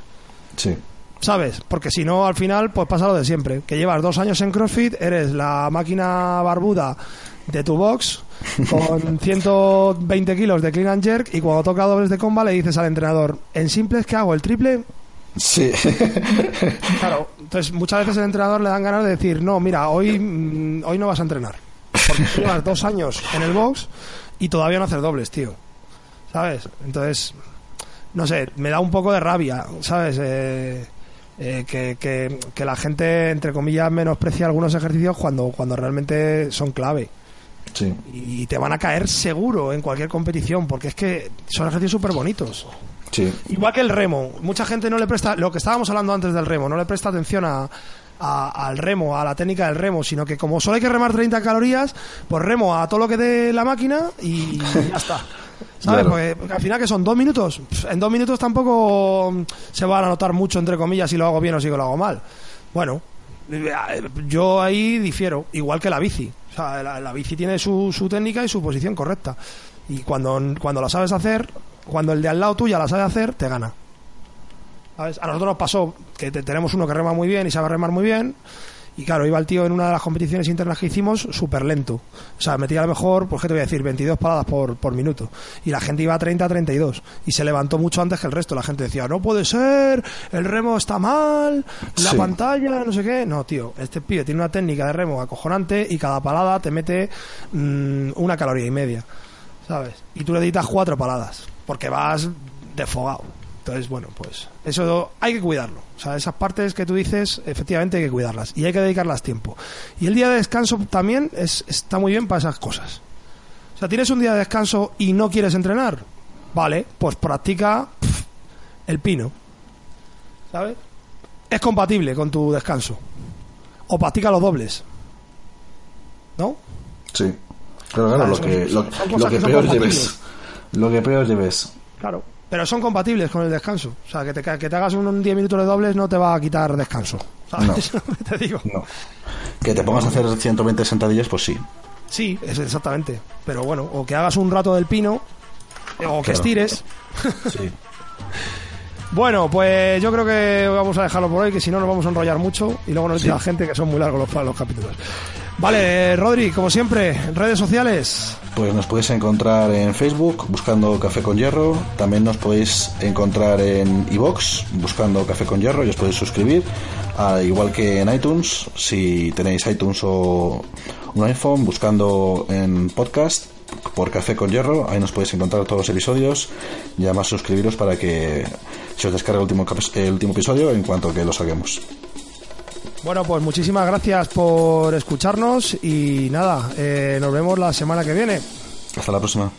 Sí. ¿Sabes? Porque si no, al final, pues pasa lo de siempre. Que llevas dos años en CrossFit, eres la máquina barbuda de tu box con 120 kilos de clean and jerk y cuando toca dobles de comba le dices al entrenador, en simples que hago el triple. Sí. Claro, entonces muchas veces el entrenador le dan ganas de decir, no, mira, hoy, mm, hoy no vas a entrenar. Porque llevas dos años en el box y todavía no haces dobles, tío. ¿Sabes? Entonces, no sé, me da un poco de rabia, ¿sabes? Eh, eh, que, que- que la gente, entre comillas, menosprecia algunos ejercicios cuando, cuando realmente son clave. sí. Y te van a caer seguro en cualquier competición, porque es que son ejercicios súper bonitos. Sí. Igual que el remo, mucha gente no le presta, lo que estábamos hablando antes del remo, no le presta atención a, al remo, a la técnica del remo, sino que como solo hay que remar 30 calorías, pues remo a todo lo que dé la máquina y ya está. ¿Sabes? Porque, al final que son dos minutos. En dos minutos tampoco se van a notar mucho, entre comillas, si lo hago bien o si lo hago mal. Bueno, yo ahí difiero, igual que la bici. O sea, la, bici tiene su, su, técnica y su posición correcta. Y cuando, cuando la sabes hacer, cuando el de al lado tuya la sabe hacer, te gana. A nosotros nos pasó que tenemos uno que rema muy bien y sabe remar muy bien. Y claro, iba el tío en una de las competiciones internas que hicimos súper lento. O sea, metía a lo mejor, pues qué te voy a decir, 22 paradas por, por minuto. Y la gente iba a 30, 32. Y se levantó mucho antes que el resto. La gente decía, no puede ser, el remo está mal, la pantalla, no sé qué. No, tío, este pibe tiene una técnica de remo acojonante y cada palada te mete mm, una caloría y media. ¿Sabes? Y tú le editas cuatro paladas. Porque vas defogado. Entonces, bueno, pues eso hay que cuidarlo. O sea, esas partes que tú dices, efectivamente hay que cuidarlas y hay que dedicarlas tiempo. Y el día de descanso también es, está muy bien para esas cosas. O sea, tienes un día de descanso y no quieres entrenar, vale, pues practica el pino. ¿Sabes? Es compatible con tu descanso. O practica los dobles. ¿No? Sí. Pero claro, lo, que, lo, que, peor lleves. Lo que peor lleves. Claro. Pero son compatibles con el descanso. O sea, que te, que te hagas un 10 minutos de dobles no te va a quitar descanso. ¿Sabes? No. te digo. No. Que te pongas a hacer 120 sentadillas, pues sí. Sí, es exactamente. Pero bueno, o que hagas un rato del pino, o que estires. Sí. bueno, pues yo creo que vamos a dejarlo por hoy, que si no nos vamos a enrollar mucho y luego nos dice la gente que son muy largos los, los capítulos. Vale, Rodri, como siempre, redes sociales. Pues nos podéis encontrar en Facebook buscando Café con Hierro. También nos podéis encontrar en iBox buscando Café con Hierro y os podéis suscribir. igual que en iTunes, si tenéis iTunes o un iPhone, buscando en podcast por Café con Hierro. Ahí nos podéis encontrar todos los episodios y además suscribiros para que se os descargue el último, el último episodio en cuanto que lo saquemos. Bueno, pues muchísimas gracias por escucharnos y nada, eh, nos vemos la semana que viene. Hasta la próxima.